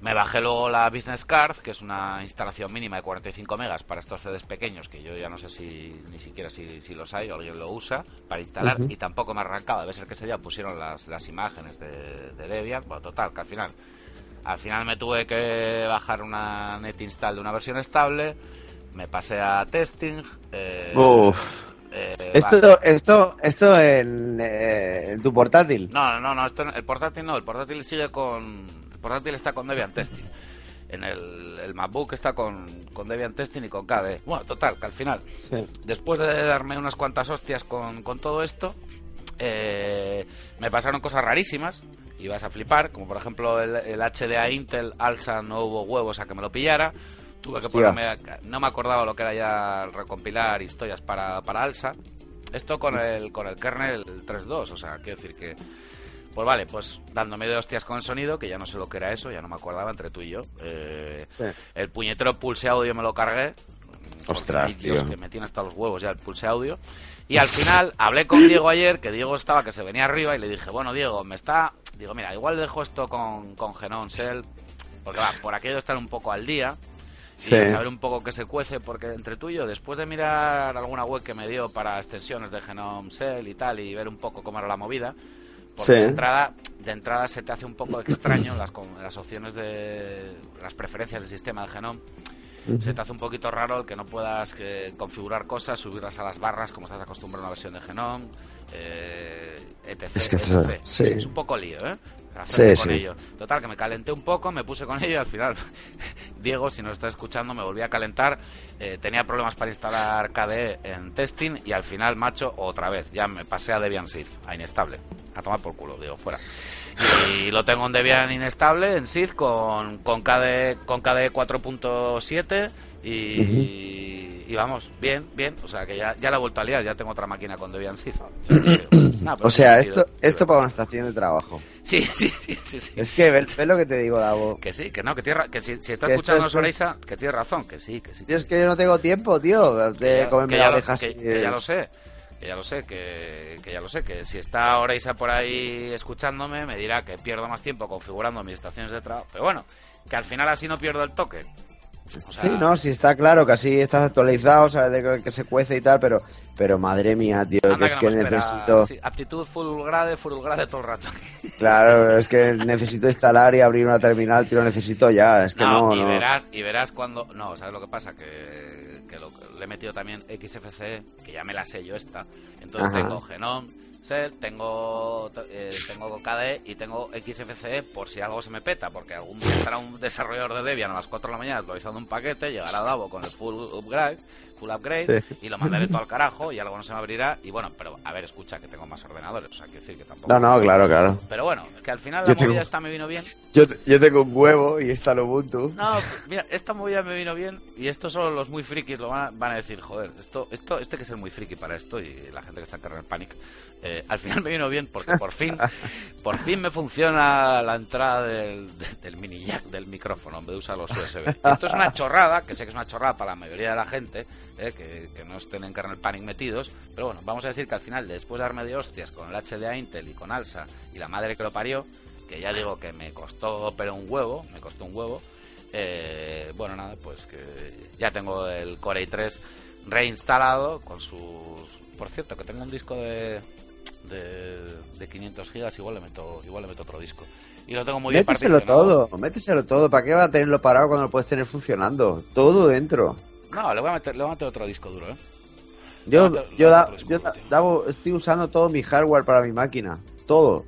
Me bajé luego la Business Card, que es una instalación mínima de 45 megas para estos CDs pequeños, que yo ya no sé si ni siquiera si, si los hay o alguien lo usa para instalar, y tampoco me arrancaba. Debe ser que ese día pusieron las, las imágenes de, de Debian. Bueno, total, que al final, al final me tuve que bajar una net install de una versión estable, me pasé a testing. eh, Uf. eh, Esto, esto, esto en, eh, en tu portátil. no, no, no, esto, no- el portátil no, el portátil sigue con... Portátil está con Debian Testing. En el, el MacBook está con, con Debian Testing y con KDE. Bueno, total, que al final, Sí. después de darme unas cuantas hostias con, con todo esto, eh, me pasaron cosas rarísimas y vas a flipar, como por ejemplo el, el HDA Intel Alsa no hubo huevos a que me lo pillara. Tuve que ponerme, no me acordaba lo que era ya recompilar historias para, para Alsa. Esto con el, con el kernel 3.2, o sea, quiero decir que pues vale, pues dándome de hostias con el sonido, que ya no sé lo que era eso, ya no me acordaba entre tú y yo. Eh, Sí. El puñetero pulse audio me lo cargué. porque Ostras, hay Dios tío. que me tiene hasta los huevos ya el pulse audio. Y al final hablé con Diego ayer, que Diego estaba que se venía arriba, y le dije, bueno, Diego, me está. Digo, mira, igual dejo esto con, con Genome Shell, porque va, por aquello estar un poco al día y Sí. saber un poco qué se cuece, porque entre tú y yo, después de mirar alguna web que me dio para extensiones de Genome Shell y tal, y ver un poco cómo era la movida, porque Sí. de entrada de entrada se te hace un poco extraño las, las opciones de las preferencias del sistema de Genome se te hace un poquito raro el que no puedas que, configurar cosas subirlas a las barras como estás acostumbrado a una versión de Genome eh, etc. Es que eso- etc. sí. Es un poco lío, ¿eh? Sí, con sí. ello. Total, que me calenté un poco, me puse con ello y al final, Diego, si nos está escuchando, me volví a calentar. Eh, tenía problemas para instalar KDE en testing y al final, macho, otra vez. Ya me pasé a Debian Sith, a inestable. A tomar por culo, digo, fuera. Y lo tengo en Debian inestable, en Sith, con, con KDE, con KDE 4.7 y, y vamos, bien, bien. O sea, que ya, ya la he vuelto a liar, ya tengo otra máquina con Debian Sith. O sea, O esto, esto para una estación de trabajo. Sí, sí, sí, sí. sí. Es que, ves, ves lo que te digo, Davo. Que sí, que no, que, tiene, ra- que si, si está Que escuchando es- Soreisa, que tiene razón, que sí, que sí. Tío, es que yo no tengo tiempo, tío, de ya- comerme la oreja que- que ya lo sé, que ya lo sé, que, que ya lo sé, que si está Oreisa por ahí escuchándome, me dirá que pierdo más tiempo configurando mis estaciones de trabajo. Pero bueno, que al final así no pierdo el toque. O sea, Sí, no, sí está claro que así estás actualizado, sabes de que- se cuece y tal, pero, pero madre mía, tío, que es que necesito, sí, aptitud full grade, full grade todo el rato. claro, es que necesito instalar y abrir una terminal, tío, lo necesito ya, es que no, y no. verás y verás cuando no sabes lo que pasa que, que lo- le he metido también XFCE que ya me la sé yo esta entonces Ajá. tengo Genome Tengo eh, tengo KDE y tengo XFCE por si algo se me peta porque algún día estará un desarrollador de Debian a las 4 de la mañana actualizando un paquete llegará Davo con el full upgrade full upgrade Sí. y lo mandaré todo al carajo y algo no se me abrirá y bueno pero a ver escucha que tengo más ordenadores o sea quiero decir que tampoco No, no, claro, claro. pero bueno que al final Yo la tengo- movida esta me vino bien Yo, yo tengo un huevo y está lo Ubuntu. no, mira, esta movida me vino bien y esto solo los muy frikis lo van a, van a decir, joder, esto, esto, este que es el muy friki para esto y la gente que está en Kernel Panic, eh, al final me vino bien porque por fin, por fin me funciona la entrada del, de- del mini jack del micrófono en vez de usar los USB. Esto es una chorrada, que sé que es una chorrada para la mayoría de la gente, eh, que, que no estén en Kernel Panic metidos, pero bueno, vamos a decir que al final, después de darme de hostias con el HDA Intel y con Alsa y la madre que lo parió, que ya digo que me costó pero un huevo, me costó un huevo, eh, bueno, nada, pues que ya tengo el Core i3 reinstalado con sus... Por cierto, que tengo un disco de, de, de 500 gigas, igual le meto igual le meto otro disco. Y lo tengo muy bien Méteselo todo, méteselo todo. ¿Para qué va a tenerlo parado cuando lo puedes tener funcionando? Todo dentro. No, le voy a meter, le voy a meter otro disco duro, ¿eh? Yo, Levanta- yo, da- yo da- estoy usando todo mi hardware para mi máquina. Todo.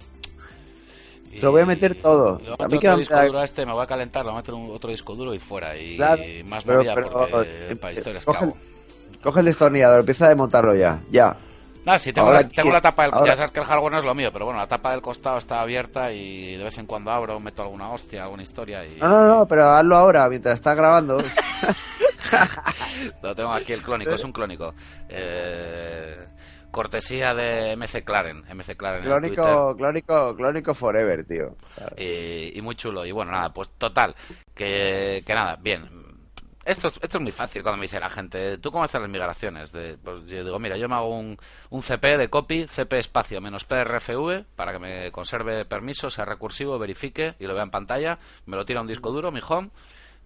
Se lo voy a meter Y- todo. le voy A a mí meter que otro me disco da- duro a este, me voy a calentar, le voy a meter un- otro disco duro y fuera. Y Claro, más pero- movida pero, porque eh, para historias coge que hago. Coge el destornillador, empieza a desmontarlo ya. Ya. No, sí, tengo, Ahora la, tengo la tapa del... ahora- Ya sabes que el hardware no es lo mío, pero bueno, la tapa del costado está abierta y de vez en cuando abro, meto alguna hostia, alguna historia y... No, no, no, pero hazlo ahora mientras estás grabando. Lo tengo aquí, el clónico, es un clónico. Eh, cortesía de MC Claren, MC Claren en clónico, clónico, clónico forever, tío. Claro. Y, y muy chulo. Y bueno, nada, pues total, que, que nada, bien. Esto es, esto es muy fácil cuando me dice la gente, ¿tú cómo haces las migraciones? De, pues yo digo, mira, yo me hago un, un CP de copy, CP espacio menos PRFV, para que me conserve permiso, sea recursivo, verifique y lo vea en pantalla, me lo tira a un disco duro, mi home,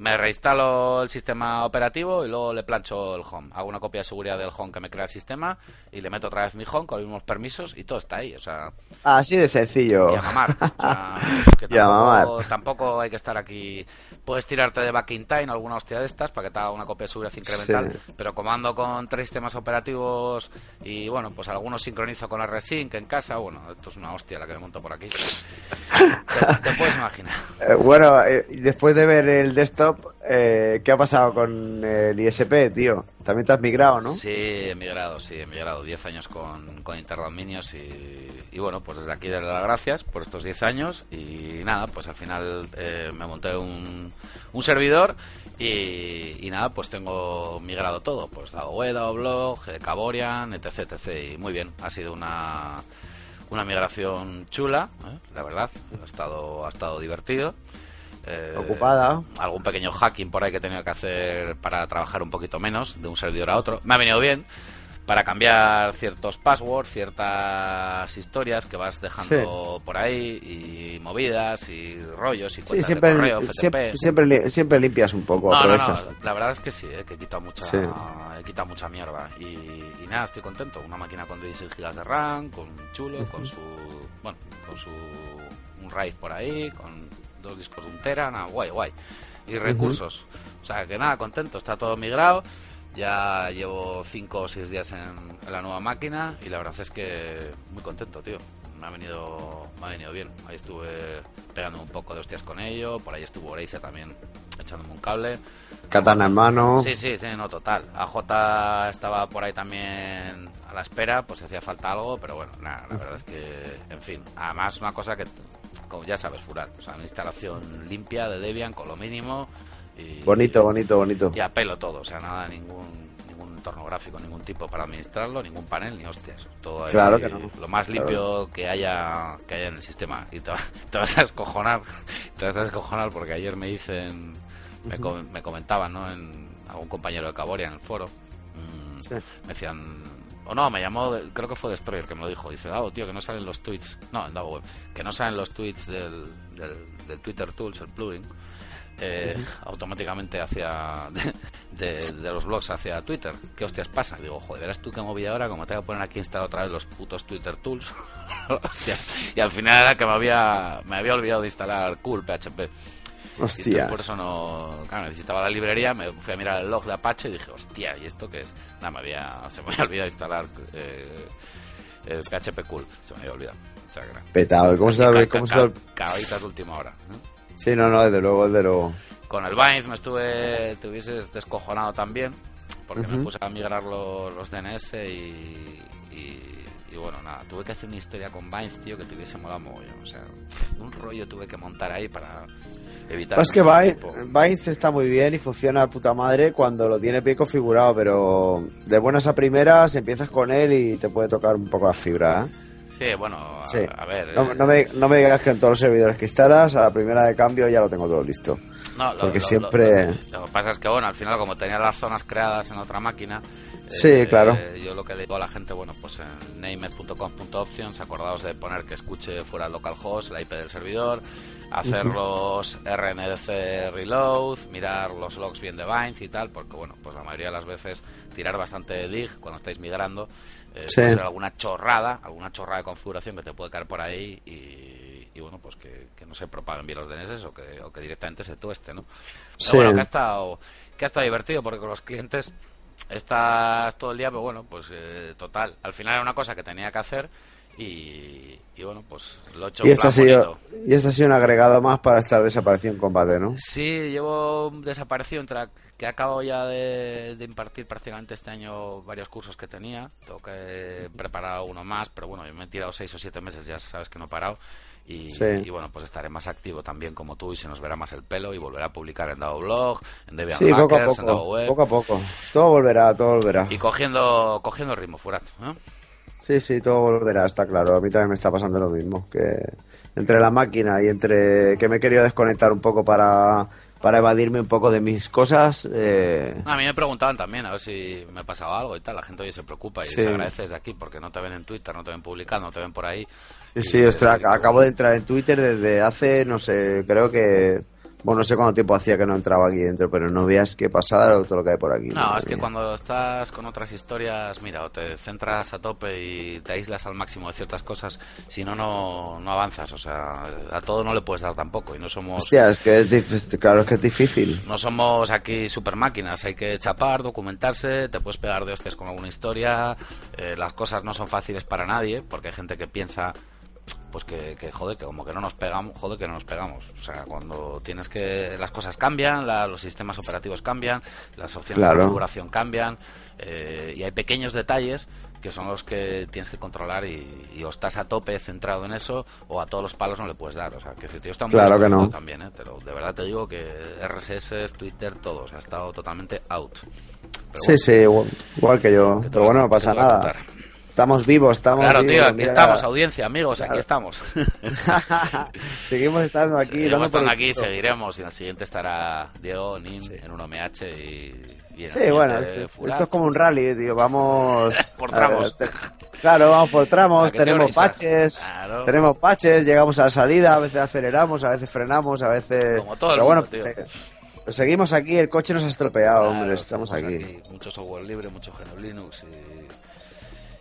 me reinstalo el sistema operativo y luego le plancho el home. Hago una copia de seguridad del home que me crea el sistema y le meto otra vez mi home con los mismos permisos y todo está ahí. O sea, Así de sencillo. y a mamar. O sea, que Y a mamar. tampoco, tampoco hay que estar aquí. Puedes tirarte de back in time alguna hostia de estas para que te haga una copia de seguridad incremental. Sí. Pero como ando con tres sistemas operativos y bueno, pues algunos sincronizo con RSync en casa. Bueno, esto es una hostia la que me monto por aquí. te, te puedes imaginar. Eh, bueno, eh, después de ver el desktop, eh, ¿qué ha pasado con el ISP, tío? También te has migrado, ¿no? Sí, he migrado, sí, he migrado. 10 años con, con Interdominios y, y bueno, pues desde aquí darle las gracias por estos 10 años y nada, pues al final eh, me monté un, un servidor y, y nada, pues tengo migrado todo, pues dado web, dado blog, eh, Caborian, etc, etc. Y muy bien, ha sido una, una migración chula, ¿eh? la verdad, ha estado, ha estado divertido. Eh, Ocupada. algún pequeño hacking por ahí que he tenido que hacer para trabajar un poquito menos de un servidor a otro. Me ha venido bien para cambiar ciertos passwords, ciertas historias que vas dejando por ahí y movidas y rollos y Sí, cuentas siempre, de correo, FTP. siempre, siempre, siempre limpias un poco, No, no, no, aprovechas. la verdad es que sí, eh, que he quitado mucha, Sí. he quitado mucha mierda y, y nada, estoy contento. Una máquina con 16 GB de RAM, con chulo, con su, bueno, con su un RAID por ahí, con dos discos de un tera, nada, guay, guay. Y recursos. O sea, que nada, contento, está todo migrado. Ya llevo 5 o 6 días en, en la nueva máquina y la verdad es que muy contento, tío. Me ha venido, me ha venido bien. Ahí estuve pegando un poco de hostias con ello. Por ahí estuvo Oreisa también echándome un cable. Katana en mano. Sí, sí, sí, no, total. AJ estaba por ahí también a la espera, pues hacía falta algo, pero bueno, nada, la verdad es que, en fin. Además, una cosa que, como ya sabes, Furar, o sea, una instalación limpia de Debian con lo mínimo. Y, Bonito, bonito, bonito. Y a pelo todo, o sea, nada, ningún, ningún entorno gráfico, ningún tipo para administrarlo, ningún panel, ni hostias. Todo ahí, Claro que no. lo más Claro. limpio que haya que haya en el sistema. Y te, va- te vas a escojonar, te vas a escojonar porque ayer me dicen, me, com- me comentaban, ¿no? En algún compañero de Caboria en el foro, mm, Sí. me decían, o no, me llamó, creo que fue Destroyer que me lo dijo, dice, Davo, tío, que no salen los tweets, no, en Davo Web, que no salen los tweets del, del, del Twitter Tools, el plugin, eh, automáticamente hacia de, de- de los blogs hacia Twitter. ¿Qué hostias pasa? Digo, joder, verás tú qué movida ahora, como te voy a poner aquí a instalar otra vez los putos Twitter Tools. Hostia. Y al final era que me había, me había olvidado de instalar Cool PHP. Y Hostias. entonces por eso no. Claro, necesitaba la librería, me fui a mirar el log de Apache y dije, hostia, ¿y esto qué es? Nada, me había, se me había olvidado instalar eh, el PHP Cool. Se me había olvidado. Petado. ¿Cómo se sabe? ¿Cómo se ca- sabe? Cagaditas de última hora. ¿no? Sí, no, no, desde luego, desde luego. Con el Vines me estuve, te hubieses descojonado también, porque me puse a migrar los, los DNS y, y, y bueno, nada, tuve que hacer una historia con Vines, tío, que te hubiese molado mogollón. O sea, un rollo tuve que montar ahí para evitar... Es que. Vine está muy bien y funciona de puta madre cuando lo tiene bien configurado, pero de buenas a primeras empiezas con él y te puede tocar un poco la fibra, ¿eh? Sí, bueno, a, Sí. a ver... No, eh, no me, no me digas que en todos los servidores que instalas, a la primera de cambio ya lo tengo todo listo. No, lo- Porque lo- siempre- Lo, que pasa es que, bueno, al final, como tenía las zonas creadas en otra máquina. Sí, claro. Yo lo que le digo a la gente, bueno, pues en named.com.options, acordaos de poner que escuche fuera el localhost, la IP del servidor, hacer los RNDC reload, mirar los logs bien de Vines y tal, porque, bueno, pues la mayoría de las veces tirar bastante de dig cuando estáis migrando. eh, Sí. puede ser alguna chorrada, alguna chorrada de configuración que te puede caer por ahí y, y, bueno, pues que, que no se propaguen bien los DNS o que, o que directamente se tueste, ¿no? Pero Sí. bueno, que ha estado, que ha estado divertido porque con los clientes estás todo el día, pero bueno, pues eh, total, al final era una cosa que tenía que hacer y, y bueno, pues lo he hecho Y este, ha sido, y este ha sido un agregado más para estar desaparecido en combate, ¿no? Sí, llevo desaparecido entre que acabo ya de, de impartir prácticamente este año varios cursos que tenía. Tengo que preparar uno más, pero bueno, me he tirado seis o siete meses, ya sabes que no he parado. Y, Sí. y bueno, pues estaré más activo también como tú y se nos verá más el pelo y volveré a publicar en Dado Blog, en Debian Sí, poco a Hackers, en Dado poco, Web. poco a poco. Todo volverá, todo volverá. Y cogiendo, cogiendo ritmo, Furat. ¿no? Sí, sí, todo volverá, está claro. A mí también me está pasando lo mismo. Que entre la máquina y entre que me he querido desconectar un poco para, para evadirme un poco de mis cosas. eh, A mí me preguntaban también a ver si me pasaba algo y tal. La gente hoy se preocupa y Sí. se agradece desde aquí porque no te ven en Twitter, no te ven publicando, no te ven por ahí. Sí, Y sí, ostras, acabo de entrar en Twitter desde hace, no sé, creo que. Bueno, no sé cuánto tiempo hacía que no entraba aquí dentro, pero no veas qué pasada todo lo que hay por aquí. No, es que mía. cuando estás con otras historias, mira, o te centras a tope y te aíslas al máximo de ciertas cosas, si no, no, no avanzas. O sea, a todo no le puedes dar tampoco y no somos... Hostia, es que es difícil, claro, es que es difícil. No somos aquí super máquinas, hay que chapar, documentarse, te puedes pegar de hostias con alguna historia, eh, las cosas no son fáciles para nadie, porque hay gente que piensa pues que, que joder, que como que no nos pegamos, joder, que no nos pegamos. O sea, cuando tienes que... Las cosas cambian, la- los sistemas operativos cambian, las opciones Claro. de configuración cambian, eh, y hay pequeños detalles que son los que tienes que controlar y, y o estás a tope centrado en eso o a todos los palos no le puedes dar. O sea, que yo estoy muy Claro que no. también, ¿eh? pero de verdad te digo que RSS, Twitter, todo, o sea, ha estado totalmente out. Pero Sí, bueno, sí, igual, igual que yo. que Pero bueno, no pasa nada. Estamos vivos, estamos Claro, vivos. tío, aquí mira. estamos, audiencia, amigos, aquí estamos. Seguimos estando aquí. Por estando aquí, seguiremos. Y en el siguiente estará Diego, Nin, en un OMH y, y en el Sí, bueno, esto, es como un rally, tío. Vamos. Por tramos. Te- claro, vamos por tramos, ¿A que sí, tenemos. Claro. Tenemos baches, llegamos a la salida, a veces aceleramos, a veces frenamos, a veces. Como todo el Pero bueno, tío. pues, eh, pues seguimos aquí, el coche nos ha estropeado, Claro, hombre, estamos estamos aquí. Mucho software libre, mucho GNU Linux y,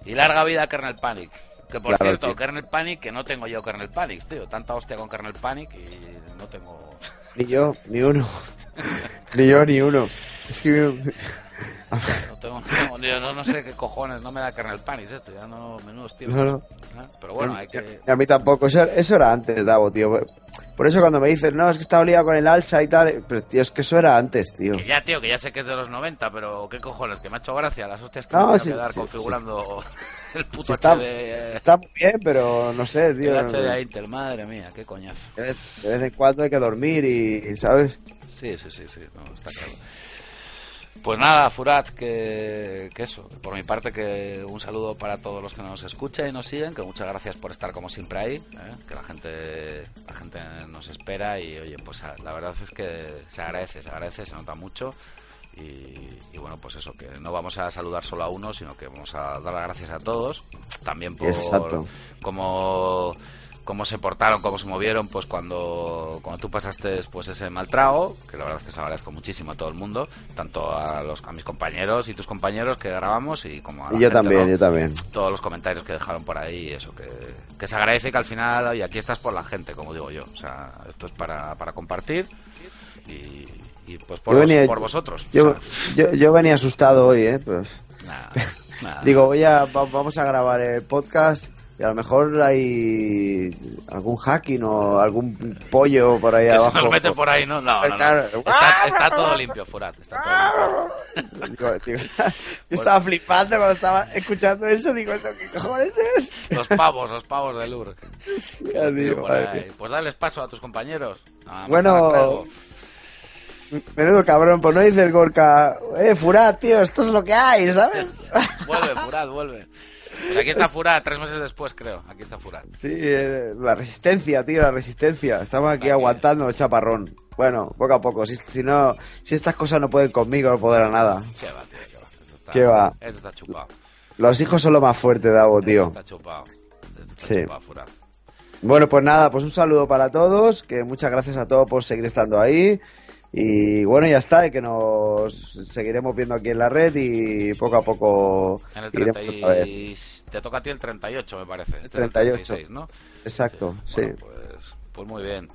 y larga vida Kernel Panic. Que por Claro, cierto, tío. Kernel Panic, que no tengo yo Kernel Panic, tío. Tanta hostia con Kernel Panic y no tengo... Ni yo, ni uno. ni yo, ni uno. Es que No, tengo, no, no, no sé qué cojones, no me da kernel panis esto, ya no, menudos tiempos. No, no. ¿eh? Pero bueno, hay que... A mí tampoco, eso, eso era antes, Davo, tío. Por eso cuando me dices, no, es que estaba liado con el alza y tal, pero tío, es que eso era antes, tío. Que ya, tío, que ya sé que es de los 90, pero qué cojones, que me ha hecho gracia las hostias que No, me voy a sí, quedar sí, configurando el puto está, HD, está bien, pero no sé, tío. el HD a Intel, madre mía, qué coñazo. De vez, de vez en cuando hay que dormir y, ¿sabes? Sí, sí, sí, sí, no, está claro. Pues nada, Furat, que, que eso, por mi parte que un saludo para todos los que nos escuchan y nos siguen, que muchas gracias por estar como siempre ahí, ¿eh? que la gente, la gente nos espera y oye, pues a- la verdad es que se agradece, se agradece, se nota mucho y, y bueno, pues eso, que no vamos a saludar solo a uno, sino que vamos a dar las gracias a todos, también por Exacto. cómo, cómo se portaron, cómo se movieron, pues cuando, cuando tú pasaste pues ese mal trago, que la verdad es que se lo agradezco muchísimo a todo el mundo, tanto a los a mis compañeros y tus compañeros que grabamos y como a la Y yo gente, también, ¿no? yo también. todos los comentarios que dejaron por ahí, eso que, que se agradece que al final, y aquí estás por la gente, como digo yo, o sea, esto es para, para compartir y, y, pues por, Yo vos- venía- por vosotros. Yo, o sea, yo, yo venía asustado hoy, ¿eh? Pues, nada. digo, voy a, va- vamos a grabar el podcast y a lo mejor hay algún hacking o algún pollo por ahí que se abajo. nos mete por ahí, ¿no? No, no, no. Claro. Está, está todo limpio, Furat, está todo limpio. Digo, digo, yo estaba flipando cuando estaba escuchando eso. Digo, ¿eso qué cojones es? Los pavos, los pavos de mía. Pues dales paso a tus compañeros. A Bueno. Menudo cabrón, pues no dice el Gorka, eh, Furat, tío, esto es lo que hay, ¿sabes? Vuelve, Furat, vuelve. Pues aquí está Furat, tres meses después, creo. Aquí está Furat. Sí, eh, la resistencia, tío, la resistencia. Estamos aquí aguantando el chaparrón. Bueno, poco a poco. Si, si no, si estas cosas no pueden conmigo, no podrán nada. ¿Qué va, tío? ¿Qué va? Esto está, ¿Qué va? Está chupado. Los hijos son lo más fuerte, Davo, tío. Está chupado. Está Sí. chupado, Furat. Bueno, pues nada, pues un saludo para todos, que muchas gracias a todos por seguir estando ahí. Y bueno, ya está, y que nos seguiremos viendo aquí en la red y poco a poco En el iremos 30 otra vez. y... Te toca a ti el 38, me parece. Este es el 38. 36, ¿no? Exacto, sí. Bueno, pues, pues muy bien.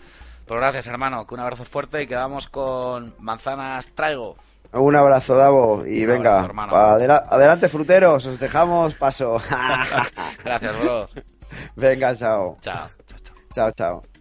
Pues gracias, hermano. Que un abrazo fuerte y quedamos con manzanas traigo. Un abrazo, Davo, y Un venga, abrazo, adela- adelante, fruteros, os dejamos paso. Gracias, bro. venga, chao. Chao. Chao, chao. Chao, chao.